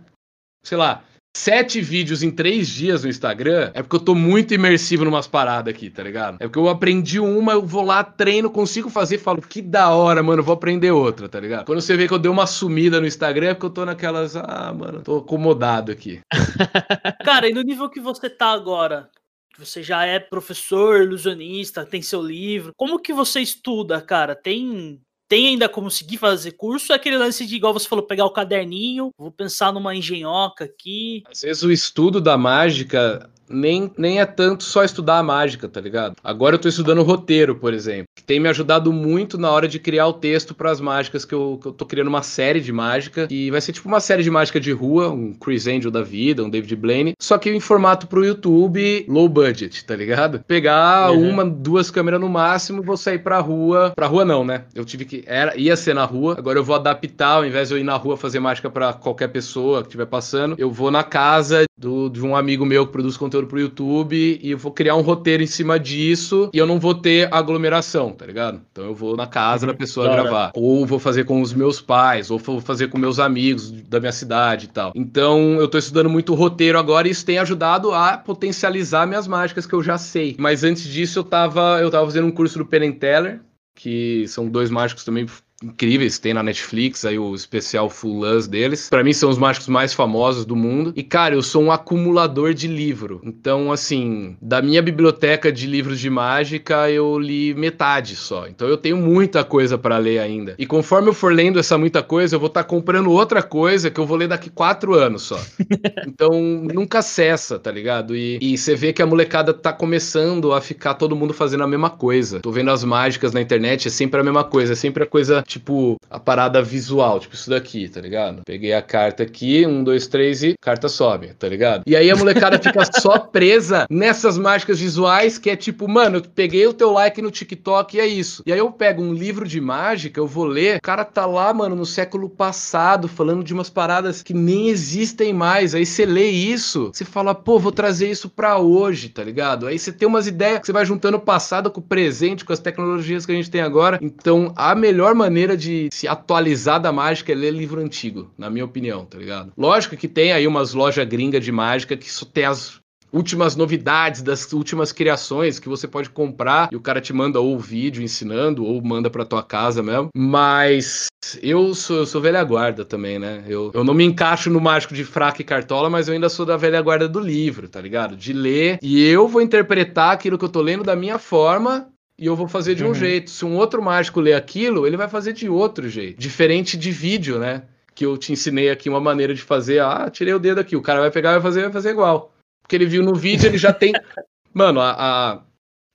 sei lá, sete vídeos em três dias no Instagram, é porque eu tô muito imersivo numas paradas aqui, tá ligado? É porque eu aprendi uma, eu vou lá, treino, consigo fazer, falo, que da hora, mano, vou aprender outra, tá ligado? Quando você vê que eu dei uma sumida no Instagram, é porque eu tô naquelas, ah, mano, tô acomodado aqui. Cara, e no nível que você tá agora, você já é professor, ilusionista, tem seu livro. Como que você estuda, cara? Tem tem ainda como seguir fazer curso, é aquele lance de, igual você falou, pegar o caderninho, vou pensar numa engenhoca aqui. Às vezes o estudo da mágica nem, nem é tanto só estudar a mágica, tá ligado? Agora eu tô estudando roteiro, por exemplo, que tem me ajudado muito na hora de criar o texto para as mágicas que eu, que eu tô criando uma série de mágica e vai ser tipo uma série de mágica de rua, um Chris Angel da vida, um David Blaine, só que em formato pro YouTube low budget, tá ligado? Pegar uhum. uma, duas câmeras no máximo, vou sair pra rua, pra rua não, né? Eu tive que era ia ser na rua, agora eu vou adaptar, ao invés de eu ir na rua fazer mágica para qualquer pessoa que estiver passando, eu vou na casa do, de um amigo meu que produz conteúdo pro YouTube e eu vou criar um roteiro em cima disso e eu não vou ter aglomeração, tá ligado? Então eu vou na casa uhum, da pessoa gravar. Ou vou fazer com os meus pais, ou vou fazer com meus amigos da minha cidade e tal. Então eu tô estudando muito roteiro agora e isso tem ajudado a potencializar minhas mágicas que eu já sei. Mas antes disso eu tava, eu tava fazendo um curso do Penn Teller, que são dois mágicos também incríveis, tem na Netflix aí o especial Full Luz deles. Para mim são os mágicos mais famosos do mundo. E cara, eu sou um acumulador de livro. Então, assim, da minha biblioteca de livros de mágica, eu li metade só. Então eu tenho muita coisa para ler ainda. E conforme eu for lendo essa muita coisa, eu vou estar tá comprando outra coisa que eu vou ler daqui quatro anos só. então nunca cessa, tá ligado? E, e você vê que a molecada tá começando a ficar todo mundo fazendo a mesma coisa. Tô vendo as mágicas na internet, é sempre a mesma coisa, é sempre a coisa tipo, a parada visual, tipo isso daqui, tá ligado? Peguei a carta aqui, um, dois, três e carta sobe, tá ligado? E aí a molecada fica só presa nessas mágicas visuais que é tipo, mano, eu peguei o teu like no TikTok e é isso. E aí eu pego um livro de mágica, eu vou ler, o cara tá lá, mano, no século passado, falando de umas paradas que nem existem mais. Aí você lê isso, você fala, pô, vou trazer isso pra hoje, tá ligado? Aí você tem umas ideias que você vai juntando o passado com o presente, com as tecnologias que a gente tem agora. Então, a melhor maneira maneira de se atualizar da mágica é ler livro antigo, na minha opinião, tá ligado? Lógico que tem aí umas lojas gringas de mágica que só tem as últimas novidades das últimas criações que você pode comprar e o cara te manda ou vídeo ensinando ou manda para tua casa mesmo. Mas eu sou, eu sou velha guarda também, né? Eu, eu não me encaixo no mágico de fraca e cartola, mas eu ainda sou da velha guarda do livro, tá ligado? De ler e eu vou interpretar aquilo que eu tô lendo da minha forma e eu vou fazer de um uhum. jeito. Se um outro mágico ler aquilo, ele vai fazer de outro jeito. Diferente de vídeo, né? Que eu te ensinei aqui uma maneira de fazer. Ah, tirei o dedo aqui. O cara vai pegar e vai fazer, vai fazer igual. Porque ele viu no vídeo, ele já tem. Mano, a, a,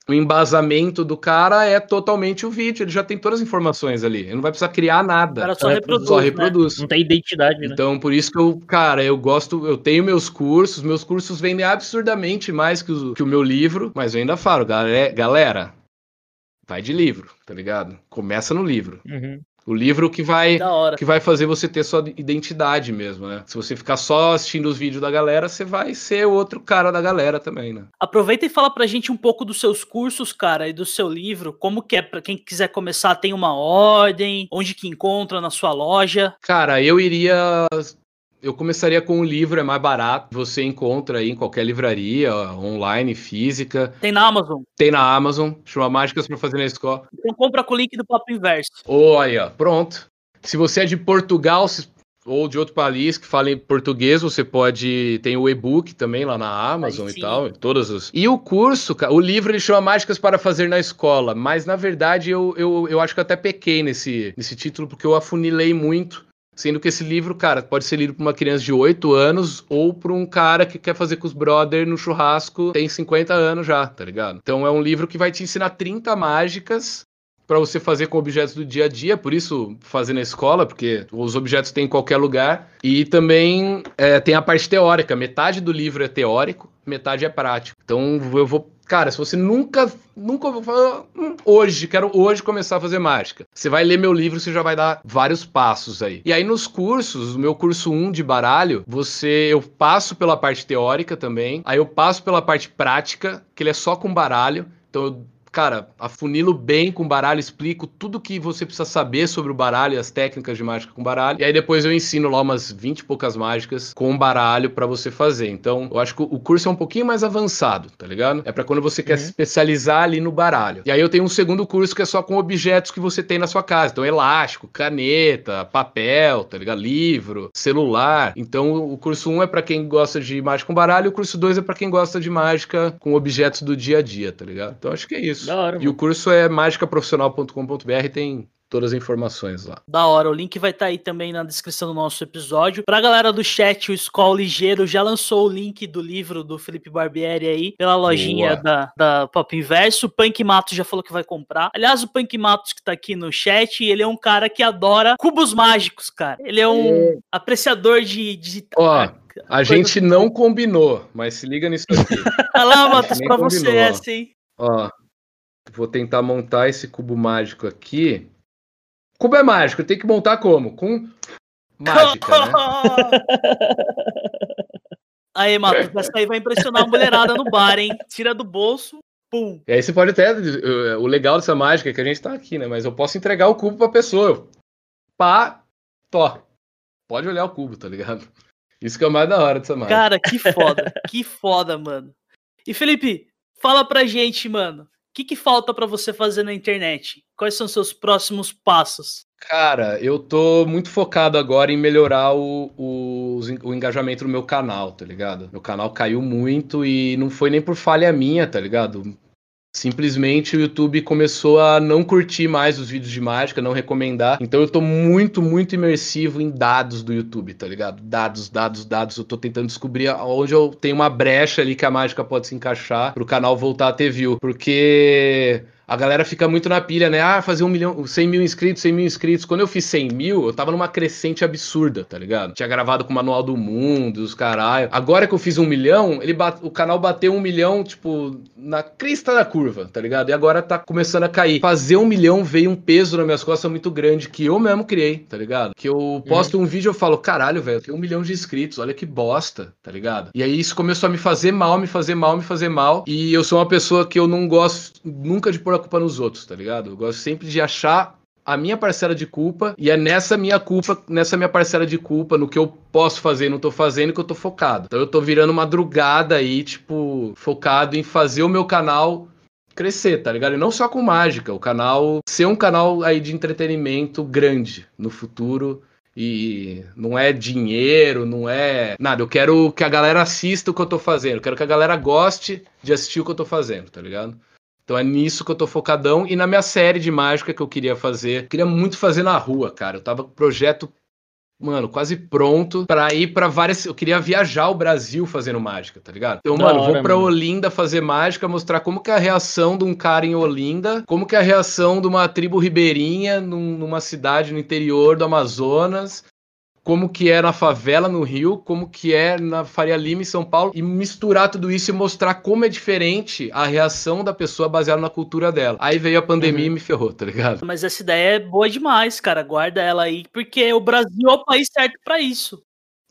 o embasamento do cara é totalmente o vídeo. Ele já tem todas as informações ali. Ele não vai precisar criar nada. O cara só reproduz. Só reproduz. Né? Não tem identidade, né? Então, por isso que eu, cara, eu gosto. Eu tenho meus cursos. Meus cursos vendem absurdamente mais que o, que o meu livro. Mas eu ainda falo, galera vai de livro, tá ligado? Começa no livro. Uhum. O livro que vai que vai fazer você ter sua identidade mesmo, né? Se você ficar só assistindo os vídeos da galera, você vai ser outro cara da galera também, né? Aproveita e fala pra gente um pouco dos seus cursos, cara, e do seu livro. Como que é para quem quiser começar, tem uma ordem, onde que encontra na sua loja? Cara, eu iria eu começaria com um livro, é mais barato. Você encontra aí em qualquer livraria, online, física. Tem na Amazon? Tem na Amazon. Chama Mágicas para fazer na escola. Então compra com o link do Papo Inverso. Olha, pronto. Se você é de Portugal, ou de outro país que fala em português, você pode. Tem o e-book também lá na Amazon e tal. Todas os... E o curso, o livro ele chama Mágicas para Fazer na Escola, mas na verdade eu, eu, eu acho que eu até pequei nesse, nesse título, porque eu afunilei muito. Sendo que esse livro, cara, pode ser lido por uma criança de 8 anos ou por um cara que quer fazer com os brothers no churrasco, tem 50 anos já, tá ligado? Então é um livro que vai te ensinar 30 mágicas para você fazer com objetos do dia a dia, por isso fazer na escola, porque os objetos tem em qualquer lugar. E também é, tem a parte teórica, metade do livro é teórico, metade é prático. Então eu vou. Cara, se você nunca, nunca vou falar, hum, hoje, quero hoje começar a fazer mágica. Você vai ler meu livro, você já vai dar vários passos aí. E aí nos cursos, o meu curso 1 de baralho, você eu passo pela parte teórica também, aí eu passo pela parte prática, que ele é só com baralho. Então eu cara, afunilo bem com baralho, explico tudo que você precisa saber sobre o baralho e as técnicas de mágica com baralho. E aí depois eu ensino lá umas 20 e poucas mágicas com baralho para você fazer. Então, eu acho que o curso é um pouquinho mais avançado, tá ligado? É para quando você quer uhum. se especializar ali no baralho. E aí eu tenho um segundo curso que é só com objetos que você tem na sua casa. Então, elástico, caneta, papel, tá ligado? Livro, celular. Então, o curso 1 um é para quem gosta de mágica com baralho, o curso 2 é para quem gosta de mágica com objetos do dia a dia, tá ligado? Então, acho que é isso. Da hora, e o curso é mágicaprofissional.com.br, tem todas as informações lá. Da hora, o link vai estar tá aí também na descrição do nosso episódio. Pra galera do chat, o Skol Ligeiro já lançou o link do livro do Felipe Barbieri aí, pela lojinha da, da Pop Inverso. O Punk Matos já falou que vai comprar. Aliás, o Punk Matos que tá aqui no chat, ele é um cara que adora cubos mágicos, cara. Ele é um é. apreciador de... de... Ó, a gente não combinou, mas se liga nisso aqui. Olha lá, Matos, pra combinou. você essa, hein? Ó, Vou tentar montar esse cubo mágico aqui. O cubo é mágico, tem que montar como? Com mágica, né? Aí, Matos, essa aí vai impressionar a mulherada no bar, hein? Tira do bolso, pum. E aí você pode até. O legal dessa mágica é que a gente tá aqui, né? Mas eu posso entregar o cubo pra pessoa. Pá, tó. Pode olhar o cubo, tá ligado? Isso que é o mais da hora dessa mágica. Cara, que foda. que foda, mano. E Felipe, fala pra gente, mano que, que falta para você fazer na internet? Quais são seus próximos passos? Cara, eu tô muito focado agora em melhorar o, o, o, engajamento no meu canal, tá ligado? Meu canal caiu muito e não foi nem por falha minha, tá ligado? Simplesmente o YouTube começou a não curtir mais os vídeos de mágica, não recomendar. Então eu tô muito, muito imersivo em dados do YouTube, tá ligado? Dados, dados, dados. Eu tô tentando descobrir onde eu tenho uma brecha ali que a mágica pode se encaixar pro canal voltar a ter view. Porque a galera fica muito na pilha, né? Ah, fazer um milhão, 100 mil inscritos, 100 mil inscritos. Quando eu fiz 100 mil, eu tava numa crescente absurda, tá ligado? Tinha gravado com o Manual do Mundo, os caralho. Agora que eu fiz um milhão, ele o canal bateu um milhão, tipo, na crista da curva, tá ligado? E agora tá começando a cair. Fazer um milhão veio um peso nas minhas costas muito grande que eu mesmo criei, tá ligado? Que eu posto uhum. um vídeo e falo, caralho, velho, tem um milhão de inscritos, olha que bosta, tá ligado? E aí isso começou a me fazer mal, me fazer mal, me fazer mal. E eu sou uma pessoa que eu não gosto nunca de pôr a culpa nos outros, tá ligado? Eu gosto sempre de achar a minha parcela de culpa e é nessa minha culpa, nessa minha parcela de culpa, no que eu posso fazer e não tô fazendo, que eu tô focado. Então eu tô virando madrugada aí, tipo, focado em fazer o meu canal crescer, tá ligado? E não só com mágica, o canal ser um canal aí de entretenimento grande no futuro. E não é dinheiro, não é nada. Eu quero que a galera assista o que eu tô fazendo. Eu quero que a galera goste de assistir o que eu tô fazendo, tá ligado? Então é nisso que eu tô focadão. E na minha série de mágica que eu queria fazer, queria muito fazer na rua, cara. Eu tava com o projeto, mano, quase pronto para ir para várias. Eu queria viajar o Brasil fazendo mágica, tá ligado? Então, da mano, hora, vou pra mano. Olinda fazer mágica, mostrar como que é a reação de um cara em Olinda, como que é a reação de uma tribo ribeirinha num, numa cidade no interior do Amazonas como que é na favela no Rio, como que é na Faria Lima em São Paulo e misturar tudo isso e mostrar como é diferente a reação da pessoa baseada na cultura dela. Aí veio a pandemia uhum. e me ferrou, tá ligado? Mas essa ideia é boa demais, cara. Guarda ela aí, porque o Brasil é o país certo para isso.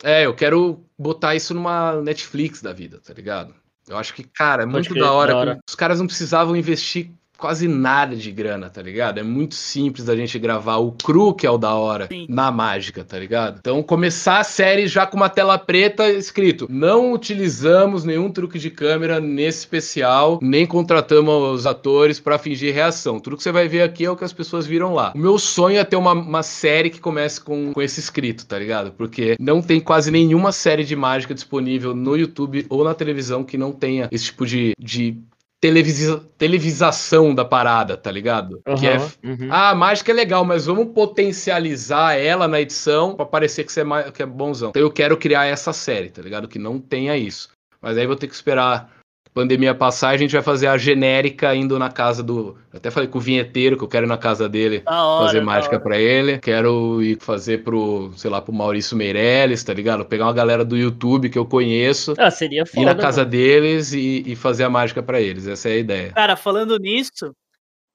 É, eu quero botar isso numa Netflix da vida, tá ligado? Eu acho que, cara, é muito da hora. Da hora. Os caras não precisavam investir quase nada de grana, tá ligado? É muito simples da gente gravar o cru, que é o da hora, Sim. na mágica, tá ligado? Então começar a série já com uma tela preta escrito: não utilizamos nenhum truque de câmera nesse especial, nem contratamos os atores pra fingir reação. Tudo que você vai ver aqui é o que as pessoas viram lá. O meu sonho é ter uma, uma série que comece com, com esse escrito, tá ligado? Porque não tem quase nenhuma série de mágica disponível no YouTube ou na televisão que não tenha esse tipo de, de televisa, televisação da parada, tá ligado? Que é Uhum. ah, a mágica é legal, mas vamos potencializar ela na edição pra parecer que você é, ma- que é bonzão. Então eu quero criar essa série, tá ligado? Que não tenha isso. Mas aí vou ter que esperar pandemia passar a gente vai fazer a genérica indo na casa do. Eu até falei com o vinheteiro que eu quero ir na casa dele hora. fazer mágica pra ele. Quero ir fazer pro, sei lá, pro Maurício Meirelles, tá ligado? Pegar uma galera do YouTube que eu conheço, Ah, seria foda. ir na casa mano. deles e, e fazer a mágica pra eles. Essa é a ideia. Cara, falando nisso,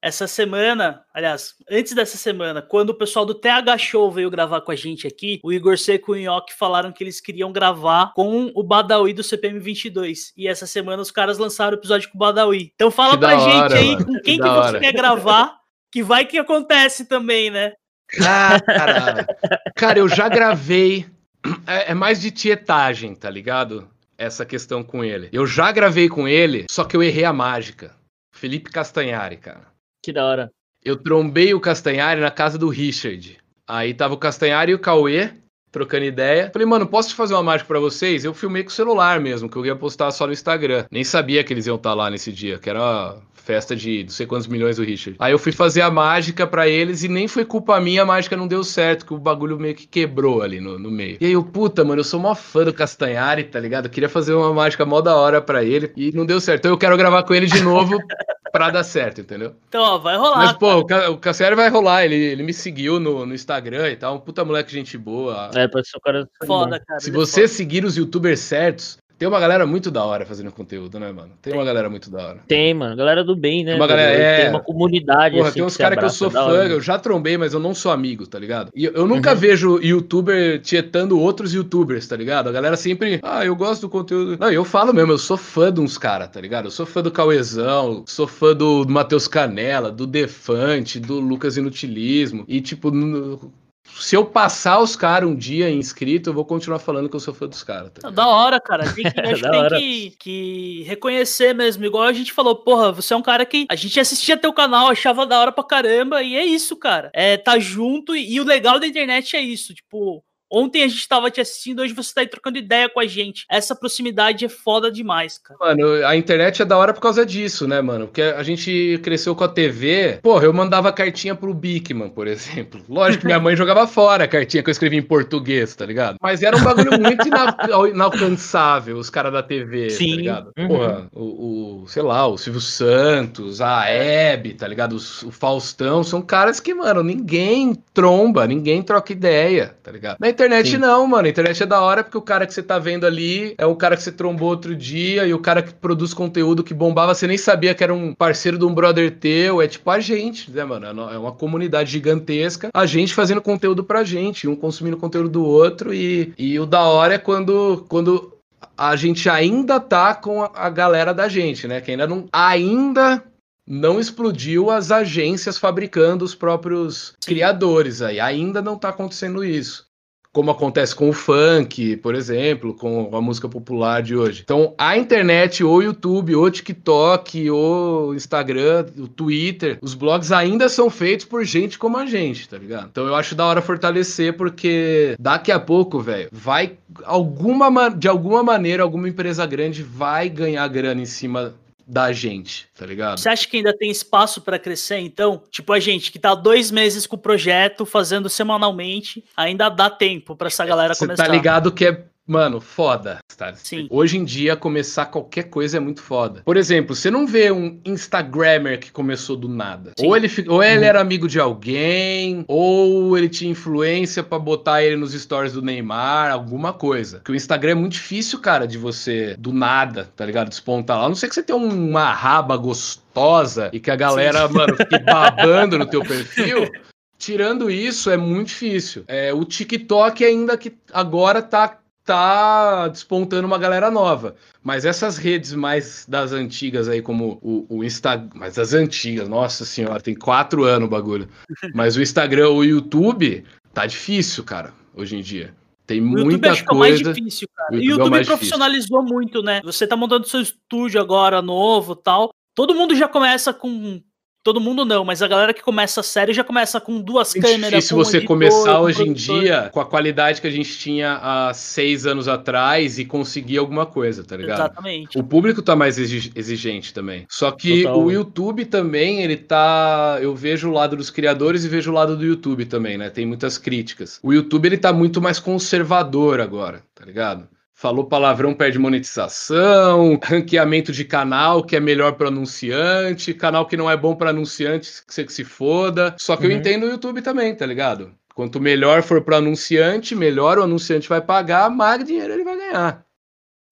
essa semana, aliás, antes dessa semana, quando o pessoal do TH Show veio gravar com a gente aqui, o Igor Seco e o Nhoque falaram que eles queriam gravar com o Badawi do CPM 22. E essa semana os caras lançaram o episódio com o Badawi. Então fala Que pra gente hora, aí mano. com Que quem que, da você quer gravar, que vai que acontece também, né? Ah, caralho. Cara, eu já gravei. É, é mais de tietagem, tá ligado? Essa questão com ele. Eu já gravei com ele, só que eu errei a mágica. Felipe Castanhari, cara. Que da hora. Eu trombei o Castanhari na casa do Richard. Aí tava o Castanhari e o Cauê trocando ideia. Falei, mano, posso fazer uma mágica pra vocês? Eu filmei com o celular mesmo, que eu ia postar só no Instagram. Nem sabia que eles iam estar lá nesse dia, que era a festa de não sei quantos milhões do Richard. Aí eu fui fazer a mágica pra eles e nem foi culpa minha, a mágica não deu certo, que o bagulho meio que quebrou ali no, no meio. E aí eu, puta, mano, eu sou mó fã do Castanhari, tá ligado? Eu queria fazer uma mágica mó da hora pra ele e não deu certo. Então eu quero gravar com ele de novo pra dar certo, entendeu? Então, ó, vai rolar. Mas, pô, cara. o Ca- o Cassiari vai rolar. Ele, ele me seguiu no, no Instagram e tal. Um puta moleque, gente boa. É, parece o cara. foda, cara. Se é você foda. seguir os youtubers certos, tem uma galera muito da hora fazendo conteúdo, né, mano? Tem uma galera muito da hora. Tem, mano. Galera do bem, né? Uma galera- é. Tem uma comunidade. Porra, assim, tem uns caras que eu sou fã, hora, eu já trombei, mas eu não sou amigo, tá ligado? E eu, nunca Uhum. vejo youtuber tietando outros youtubers, tá ligado? A galera sempre, ah, eu gosto do conteúdo. Não, eu falo mesmo, eu sou fã de uns caras, tá ligado? Eu sou fã do Cauezão, sou fã do, Matheus Canela, do Defante, do Lucas Inutilismo. E, tipo, se eu passar os caras um dia inscrito, eu vou continuar falando que eu sou fã dos caras. Tá? Da hora, cara. Tem que, acho que Da tem que, que reconhecer mesmo. Igual a gente falou, porra, você é um cara que a gente assistia teu canal, achava da hora pra caramba, e é isso, cara. É, tá junto, e, e o legal da internet é isso. Tipo, ontem a gente tava te assistindo, hoje você tá aí trocando ideia com a gente. Essa proximidade é foda demais, cara. Mano, a internet é da hora por causa disso, né, mano? Porque a gente cresceu com a TV. Porra, eu mandava cartinha pro Bigman, por exemplo. Lógico que minha mãe jogava fora a cartinha que eu escrevi em português, tá ligado? Mas era um bagulho muito ina- inalcançável, os caras da TV, Sim, tá ligado? uhum. Porra, o, o, sei lá, o Silvio Santos, a Hebe, tá ligado? Os- O Faustão, são caras que, mano, ninguém tromba, ninguém troca ideia, tá ligado? Na internet Sim. não, mano. A internet é da hora porque o cara que você tá vendo ali é o cara que você trombou outro dia e o cara que produz conteúdo que bombava, você nem sabia que era um parceiro de um brother teu. É tipo a gente, né, mano? É É uma comunidade gigantesca. A gente fazendo conteúdo pra gente, um consumindo conteúdo do outro. E, e o da hora é quando, quando a gente ainda tá com a, a galera da gente, né? Que ainda não. Ainda não explodiu as agências fabricando os próprios criadores aí. Ainda não tá acontecendo isso. Como acontece com o funk, por exemplo, com a música popular de hoje. Então, a internet, ou YouTube, ou TikTok, ou Instagram, o Twitter, os blogs ainda são feitos por gente como a gente, tá ligado? Então, eu acho da hora fortalecer, porque daqui a pouco, velho, vai alguma ma- de alguma maneira alguma empresa grande vai ganhar grana em cima da gente, tá ligado? Você acha que ainda tem espaço pra crescer, então? Tipo, a gente que tá dois meses com o projeto, fazendo semanalmente, ainda dá tempo pra essa galera Você começar. tá ligado que é, mano, foda. Tá? Sim. Hoje em dia, começar qualquer coisa é muito foda. Por exemplo, você não vê um Instagrammer que começou do nada. Sim. Ou ele, ou ele Uhum. era amigo de alguém, ou ele tinha influência pra botar ele nos stories do Neymar, alguma coisa. Porque o Instagram é muito difícil, cara, de você, do nada, tá ligado? Despontar lá. A não ser que você tenha uma raba gostosa e que a galera, mano, fique babando no teu perfil. Tirando isso, é muito difícil. É, o TikTok ainda que agora tá tá despontando uma galera nova. Mas essas redes mais das antigas aí, como o, o Instagram. Mas das antigas, nossa senhora, tem quatro anos o bagulho. Mas o Instagram, o YouTube, tá difícil, cara, hoje em dia. Tem o muita YouTube acho coisa. Que é o mais difícil, cara. O YouTube, o YouTube é profissionalizou difícil. muito, né? Você tá montando seu estúdio agora novo tal. Todo mundo já começa com todo mundo não, mas a galera que começa a série já começa com duas Muito câmeras. Se você editor, começar hoje em dia com a qualidade que a gente tinha há seis anos atrás e conseguir alguma coisa, tá ligado? Exatamente. O público tá mais exigente também. Só que Total. o YouTube também, ele tá. Eu vejo o lado dos criadores e vejo o lado do YouTube também, né? Tem muitas críticas. O YouTube, ele tá muito mais conservador agora, tá ligado? Falou palavrão, perde monetização, ranqueamento de canal que é melhor para anunciante, canal que não é bom para anunciante, que você que se foda. Só que uhum. eu entendo o YouTube também, tá ligado? Quanto melhor for para anunciante, melhor o anunciante vai pagar, mais dinheiro ele vai ganhar.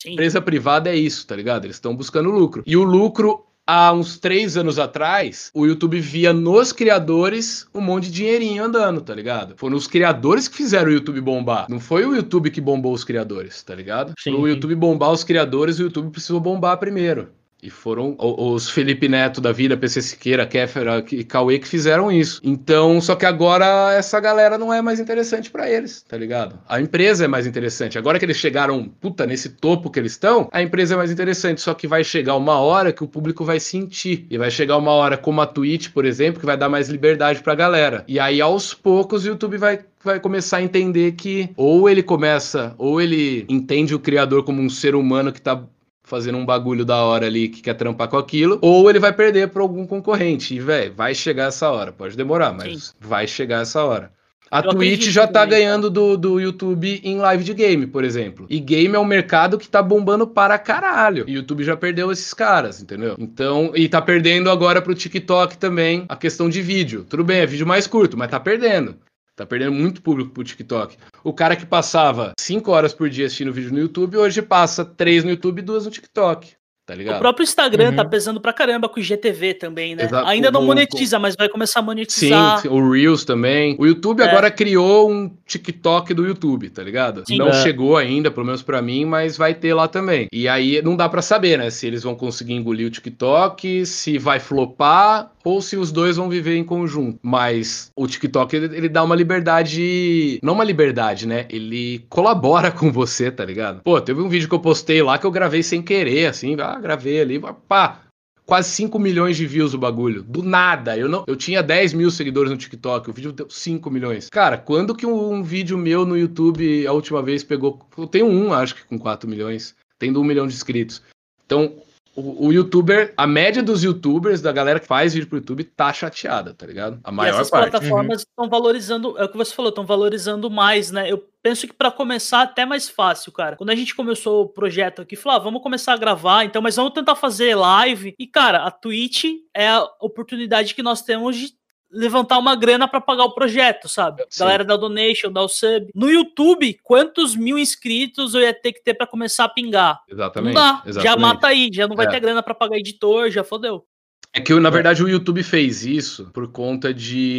Sim. Empresa privada é isso, tá ligado? Eles estão buscando lucro. E o lucro há uns três anos atrás, o YouTube via nos criadores um monte de dinheirinho andando, tá ligado? Foram os criadores que fizeram o YouTube bombar. Não foi o YouTube que bombou os criadores, tá ligado? Sim, o YouTube bombar os criadores, o YouTube precisou bombar primeiro. E foram os Felipe Neto da vida, PC Siqueira, Kéfera e Cauê que fizeram isso. Então, só que agora essa galera não é mais interessante para eles, tá ligado? A empresa é mais interessante. Agora que eles chegaram, puta, nesse topo que eles estão, a empresa é mais interessante. Só que vai chegar uma hora que o público vai sentir. E vai chegar uma hora como a Twitch, por exemplo, que vai dar mais liberdade pra galera. E aí, aos poucos, o YouTube vai vai começar a entender que ou ele começa, ou ele entende o criador como um ser humano que tá fazendo um bagulho da hora ali que quer trampar com aquilo, ou ele vai perder para algum concorrente. E, velho, vai chegar essa hora. Pode demorar, mas Sim. vai chegar essa hora. A Eu Twitch já tá ganhando do, do YouTube em live de game, por exemplo. E game é um mercado que tá bombando para caralho. E o YouTube já perdeu esses caras, entendeu? Então, e tá perdendo agora pro TikTok também a questão de vídeo. Tudo bem, é vídeo mais curto, mas tá perdendo. Tá perdendo muito público pro TikTok. O cara que passava 5 horas por dia assistindo vídeo no YouTube, hoje passa 3 no YouTube e 2 no TikTok. Tá ligado? O próprio Instagram tá uhum. tá pesando pra caramba com o GTV também, né? Exato. Ainda não monetiza, mas vai começar a monetizar. Sim, o Reels também. O YouTube é. agora criou um TikTok do YouTube, tá ligado? Sim, não é. chegou ainda, pelo menos para mim, mas vai ter lá também. E aí não dá para saber, né? Se eles vão conseguir engolir o TikTok, se vai flopar ou se os dois vão viver em conjunto. Mas o TikTok ele, ele dá uma liberdade, não uma liberdade, né? Ele colabora com você, tá ligado? Pô, teve um vídeo que eu postei lá que eu gravei sem querer, assim, ah, gravei ali, pá, quase 5 milhões de views o bagulho. Do nada. Eu não, eu tinha 10 mil seguidores no TikTok, o vídeo deu 5 milhões. Cara, quando que um, um, vídeo meu no YouTube a última vez pegou. Eu tenho um, acho que com 4 milhões, tendo um milhão de inscritos. Então, o, o, youtuber, a média dos youtubers, da galera que faz vídeo pro YouTube, tá chateada, tá ligado? A maior e essas parte. plataformas estão uhum. valorizando, é o que você falou, estão valorizando mais, né? Eu penso que para começar até mais fácil, cara. Quando a gente começou o projeto aqui, falou, ah, vamos começar a gravar, então, mas vamos tentar fazer live. E, cara, a Twitch é a oportunidade que nós temos de levantar uma grana para pagar o projeto, sabe? Sim. Galera da donation, da sub. No YouTube, quantos mil inscritos eu ia ter que ter para começar a pingar? Exatamente. Não dá. Exatamente. Já mata aí, já não vai é. ter grana para pagar editor, já fodeu. É que na verdade o YouTube fez isso por conta de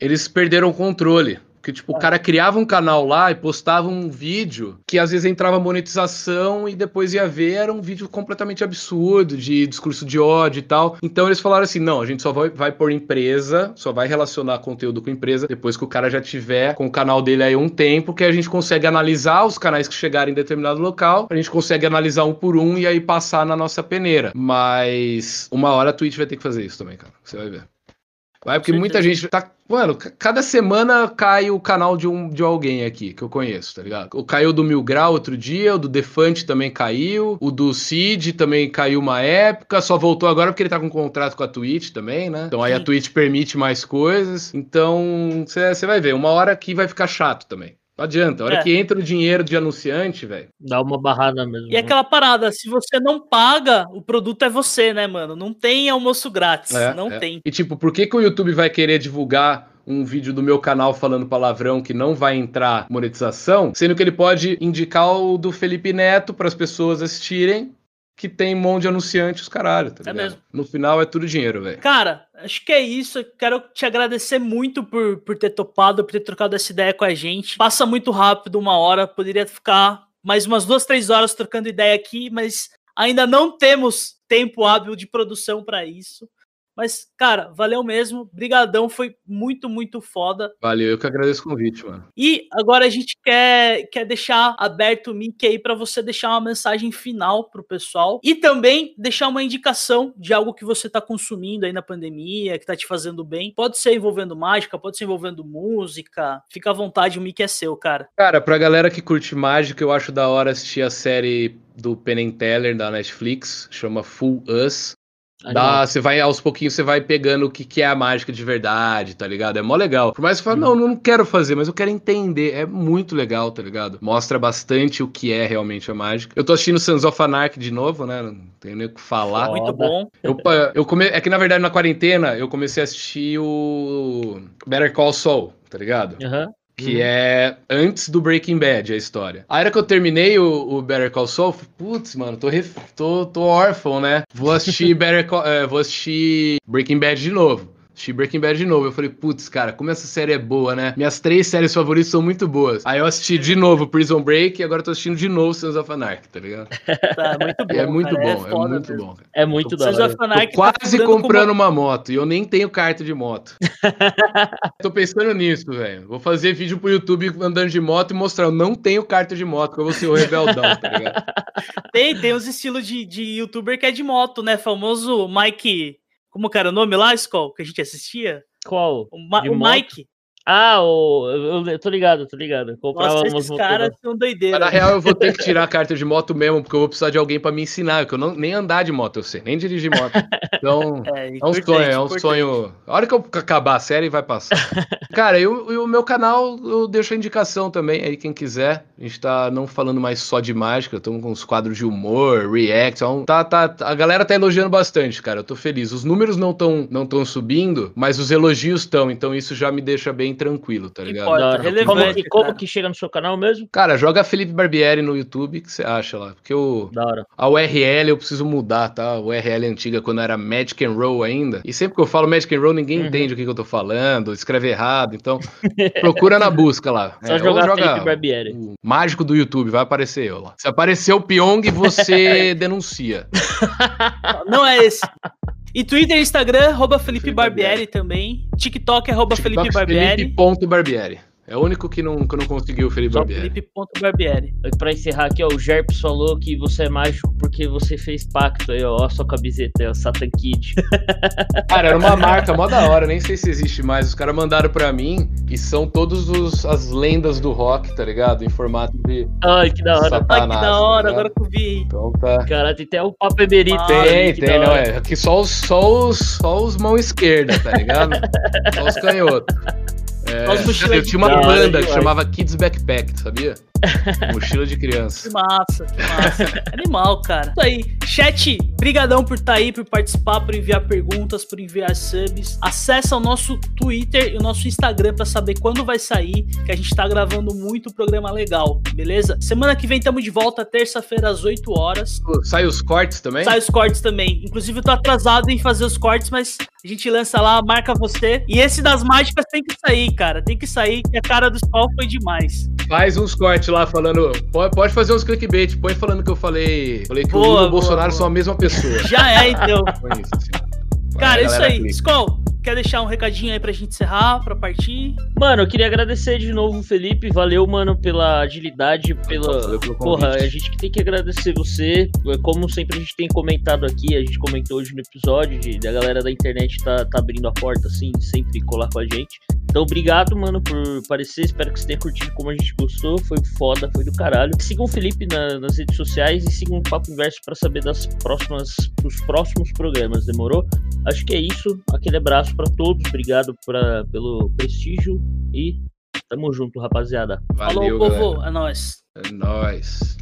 eles perderam o controle. Porque, tipo, o é. cara criava um canal lá e postava um vídeo que às vezes entrava monetização e depois ia ver, era um vídeo completamente absurdo, de discurso de ódio e tal. Então eles falaram assim: não, a gente só vai, vai por empresa, só vai relacionar conteúdo com empresa depois que o cara já tiver com o canal dele aí um tempo, que a gente consegue analisar os canais que chegarem em determinado local, a gente consegue analisar um por um e aí passar na nossa peneira. Mas uma hora a Twitch vai ter que fazer isso também, cara. Você vai ver. Vai, porque muita gente tá. Mano, cada semana cai o canal de, um, de alguém aqui que eu conheço, tá ligado? O caiu do Mil Grau outro dia, o do Defante também caiu, o do Cid também caiu uma época, só voltou agora porque ele tá com um contrato com a Twitch também, né? Então aí a Twitch permite mais coisas. Então você vai ver, uma hora aqui vai ficar chato também. Não adianta. A hora é. que entra o dinheiro de anunciante, velho. Dá uma barrada mesmo. E né? aquela parada, se você não paga, o produto é você, né, mano? Não tem almoço grátis. É, não é. tem. E tipo, por que, que o YouTube vai querer divulgar um vídeo do meu canal falando palavrão que não vai entrar monetização, sendo que ele pode indicar o do Felipe Neto para as pessoas assistirem que tem um monte de anunciante os caralho, tá é ligado? Mesmo. No final é tudo dinheiro, velho. Cara, acho que é isso. quero te agradecer muito por, por ter topado, por ter trocado essa ideia com a gente. Passa muito rápido, uma hora, poderia ficar mais umas duas, três horas trocando ideia aqui, mas ainda não temos tempo hábil de produção para isso. Mas, cara, valeu mesmo. Brigadão, foi muito, muito foda. Valeu, eu que agradeço o convite, mano. E agora a gente quer, quer deixar aberto o mic aí para você deixar uma mensagem final pro pessoal e também deixar uma indicação de algo que você tá consumindo aí na pandemia, que tá te fazendo bem. Pode ser envolvendo mágica, pode ser envolvendo música. Fica à vontade, o mic é seu, cara. Cara, pra galera que curte mágica, eu acho da hora assistir a série do Penn Teller da Netflix, chama Full Us. Dá, você vai aos pouquinhos, você vai pegando o que, que é a mágica de verdade, tá ligado? É mó legal. Por mais que você fale, não, não quero fazer, mas eu quero entender. É muito legal, tá ligado? Mostra bastante o que é realmente a mágica. Eu tô assistindo Sons of Anarchy de novo, né? Não tenho nem o que falar. Foda. Muito bom. Eu, eu come... É que na verdade na quarentena eu comecei a assistir o Better Call Saul, tá ligado? Aham. Uhum. Que hum. é antes do Breaking Bad, a história. A era que eu terminei o, o Better Call Saul, putz, mano, tô, ref, tô, tô órfão, né? Vou assistir Better Call, é, vou assistir Breaking Bad de novo assisti Breaking Bad de novo. Eu falei, putz, cara, como essa série é boa, né? Minhas três séries favoritas são muito boas. Aí eu assisti de novo Prison Break e agora tô assistindo de novo Sons of Anarchy, tá ligado? Tá, muito bom. É muito cara, bom, é, é muito bom. Cara. É muito da Sons of Anarchy tô quase tá comprando uma... uma moto e eu nem tenho carta de moto. tô pensando nisso, velho. Vou fazer vídeo pro YouTube andando de moto e mostrar, eu não tenho carta de moto, que eu vou ser o rebeldão, tá ligado? Tem, tem uns estilos de, de youtuber que é de moto, né? Famoso Mike. Como que era o nome lá, Skull, que a gente assistia? Qual? O, Ma o Mike. Ah, o, eu, tô ligado, tô ligado. Comprava Nossa, esses caras são doideiros. Na real, eu vou ter que tirar a carta de moto mesmo, porque eu vou precisar de alguém pra me ensinar, porque eu não, nem andar de moto eu sei, nem dirigir moto. Então, é, é um sonho, é um importante. sonho. A hora que eu acabar a série, vai passar. Cara, e o meu canal, eu deixo a indicação também, aí quem quiser. A gente tá não falando mais só de mágica, estamos com uns quadros de humor, react, então, tá, tá, a galera tá elogiando bastante, cara, eu tô feliz. Os números não estão não tão subindo, mas os elogios estão, então isso já me deixa bem tranquilo, tá ligado? Importa, como, que, como que chega no seu canal mesmo? Cara, joga Felipe Barbieri no YouTube, que você acha lá? Porque o, a URL eu preciso mudar, tá? A URL antiga, quando era Magic and Roll ainda. E sempre que eu falo Magic and Roll, ninguém uhum. entende o que, que, eu tô falando, escreve errado. Então, procura na busca lá. Só é, jogar joga Felipe Barbieri. O mágico do YouTube, vai aparecer eu lá. Se aparecer o Pyong, você denuncia. Não é esse. E Twitter e Instagram, arroba Felipe Barbieri, Barbieri também. TikTok, arroba TikTok, Felipe Barbieri. Felipe. É o único que não, que não conseguiu o Felipe Só Barbieri. Felipe Barbieri. Pra encerrar aqui, ó, o Gerps falou que você é mágico porque você fez pacto aí, ó, ó a sua camiseta aí, ó, Satan Kid. Cara, era uma marca mó da hora, nem sei se existe mais. Os caras mandaram pra mim e são todos os, as lendas do rock, tá ligado? Em formato de. Ai, que da hora. Satanás, Ai, que da hora, tá agora que eu vi. Então tá. Cara, tem até o Papo Eberito. Tem, tem, não é. Aqui só os, só os, só os mão esquerda, tá ligado? só os canhotos. É, eu tinha uma banda que chamava Kids Backpack, sabia? Mochila de criança. Que massa, que massa. Animal, cara. Isso aí. Chat, brigadão por estar tá aí, por participar, por enviar perguntas, por enviar subs. Acesse o nosso Twitter e o nosso Instagram para saber quando vai sair, que a gente tá gravando muito programa legal, beleza? Semana que vem estamos de volta, terça-feira às 8 horas. Sai os cortes também? Sai os cortes também. Inclusive eu tô atrasado em fazer os cortes, mas a gente lança lá, marca você. E esse das mágicas tem que sair, cara. Tem que sair, que a cara do sol foi demais. Faz uns cortes lá falando. Pode, pode fazer uns clickbait. Põe falando que eu falei. Falei que boa, o Lula e o Bolsonaro boa. são a mesma pessoa. Já é, então. isso, assim. Cara, isso aí. Skol, quer deixar um recadinho aí pra gente encerrar, pra partir? Mano, eu queria agradecer de novo, Felipe. Valeu, mano, pela agilidade, pela. Valeu pelo Porra, a gente tem que agradecer você. Como sempre a gente tem comentado aqui, a gente comentou hoje no episódio, de, a galera da internet tá, tá abrindo a porta, assim, sempre colar com a gente. Então, obrigado, mano, por aparecer. Espero que você tenha curtido como a gente gostou. Foi foda, foi do caralho. Sigam o Felipe na, nas redes sociais e sigam o Papo Inverso para saber das próximas, dos próximos programas. Demorou? Acho que é isso. Aquele abraço para todos. Obrigado pra, pelo prestígio e tamo junto, rapaziada. Valeu, Falou, povo. É nóis. É nóis.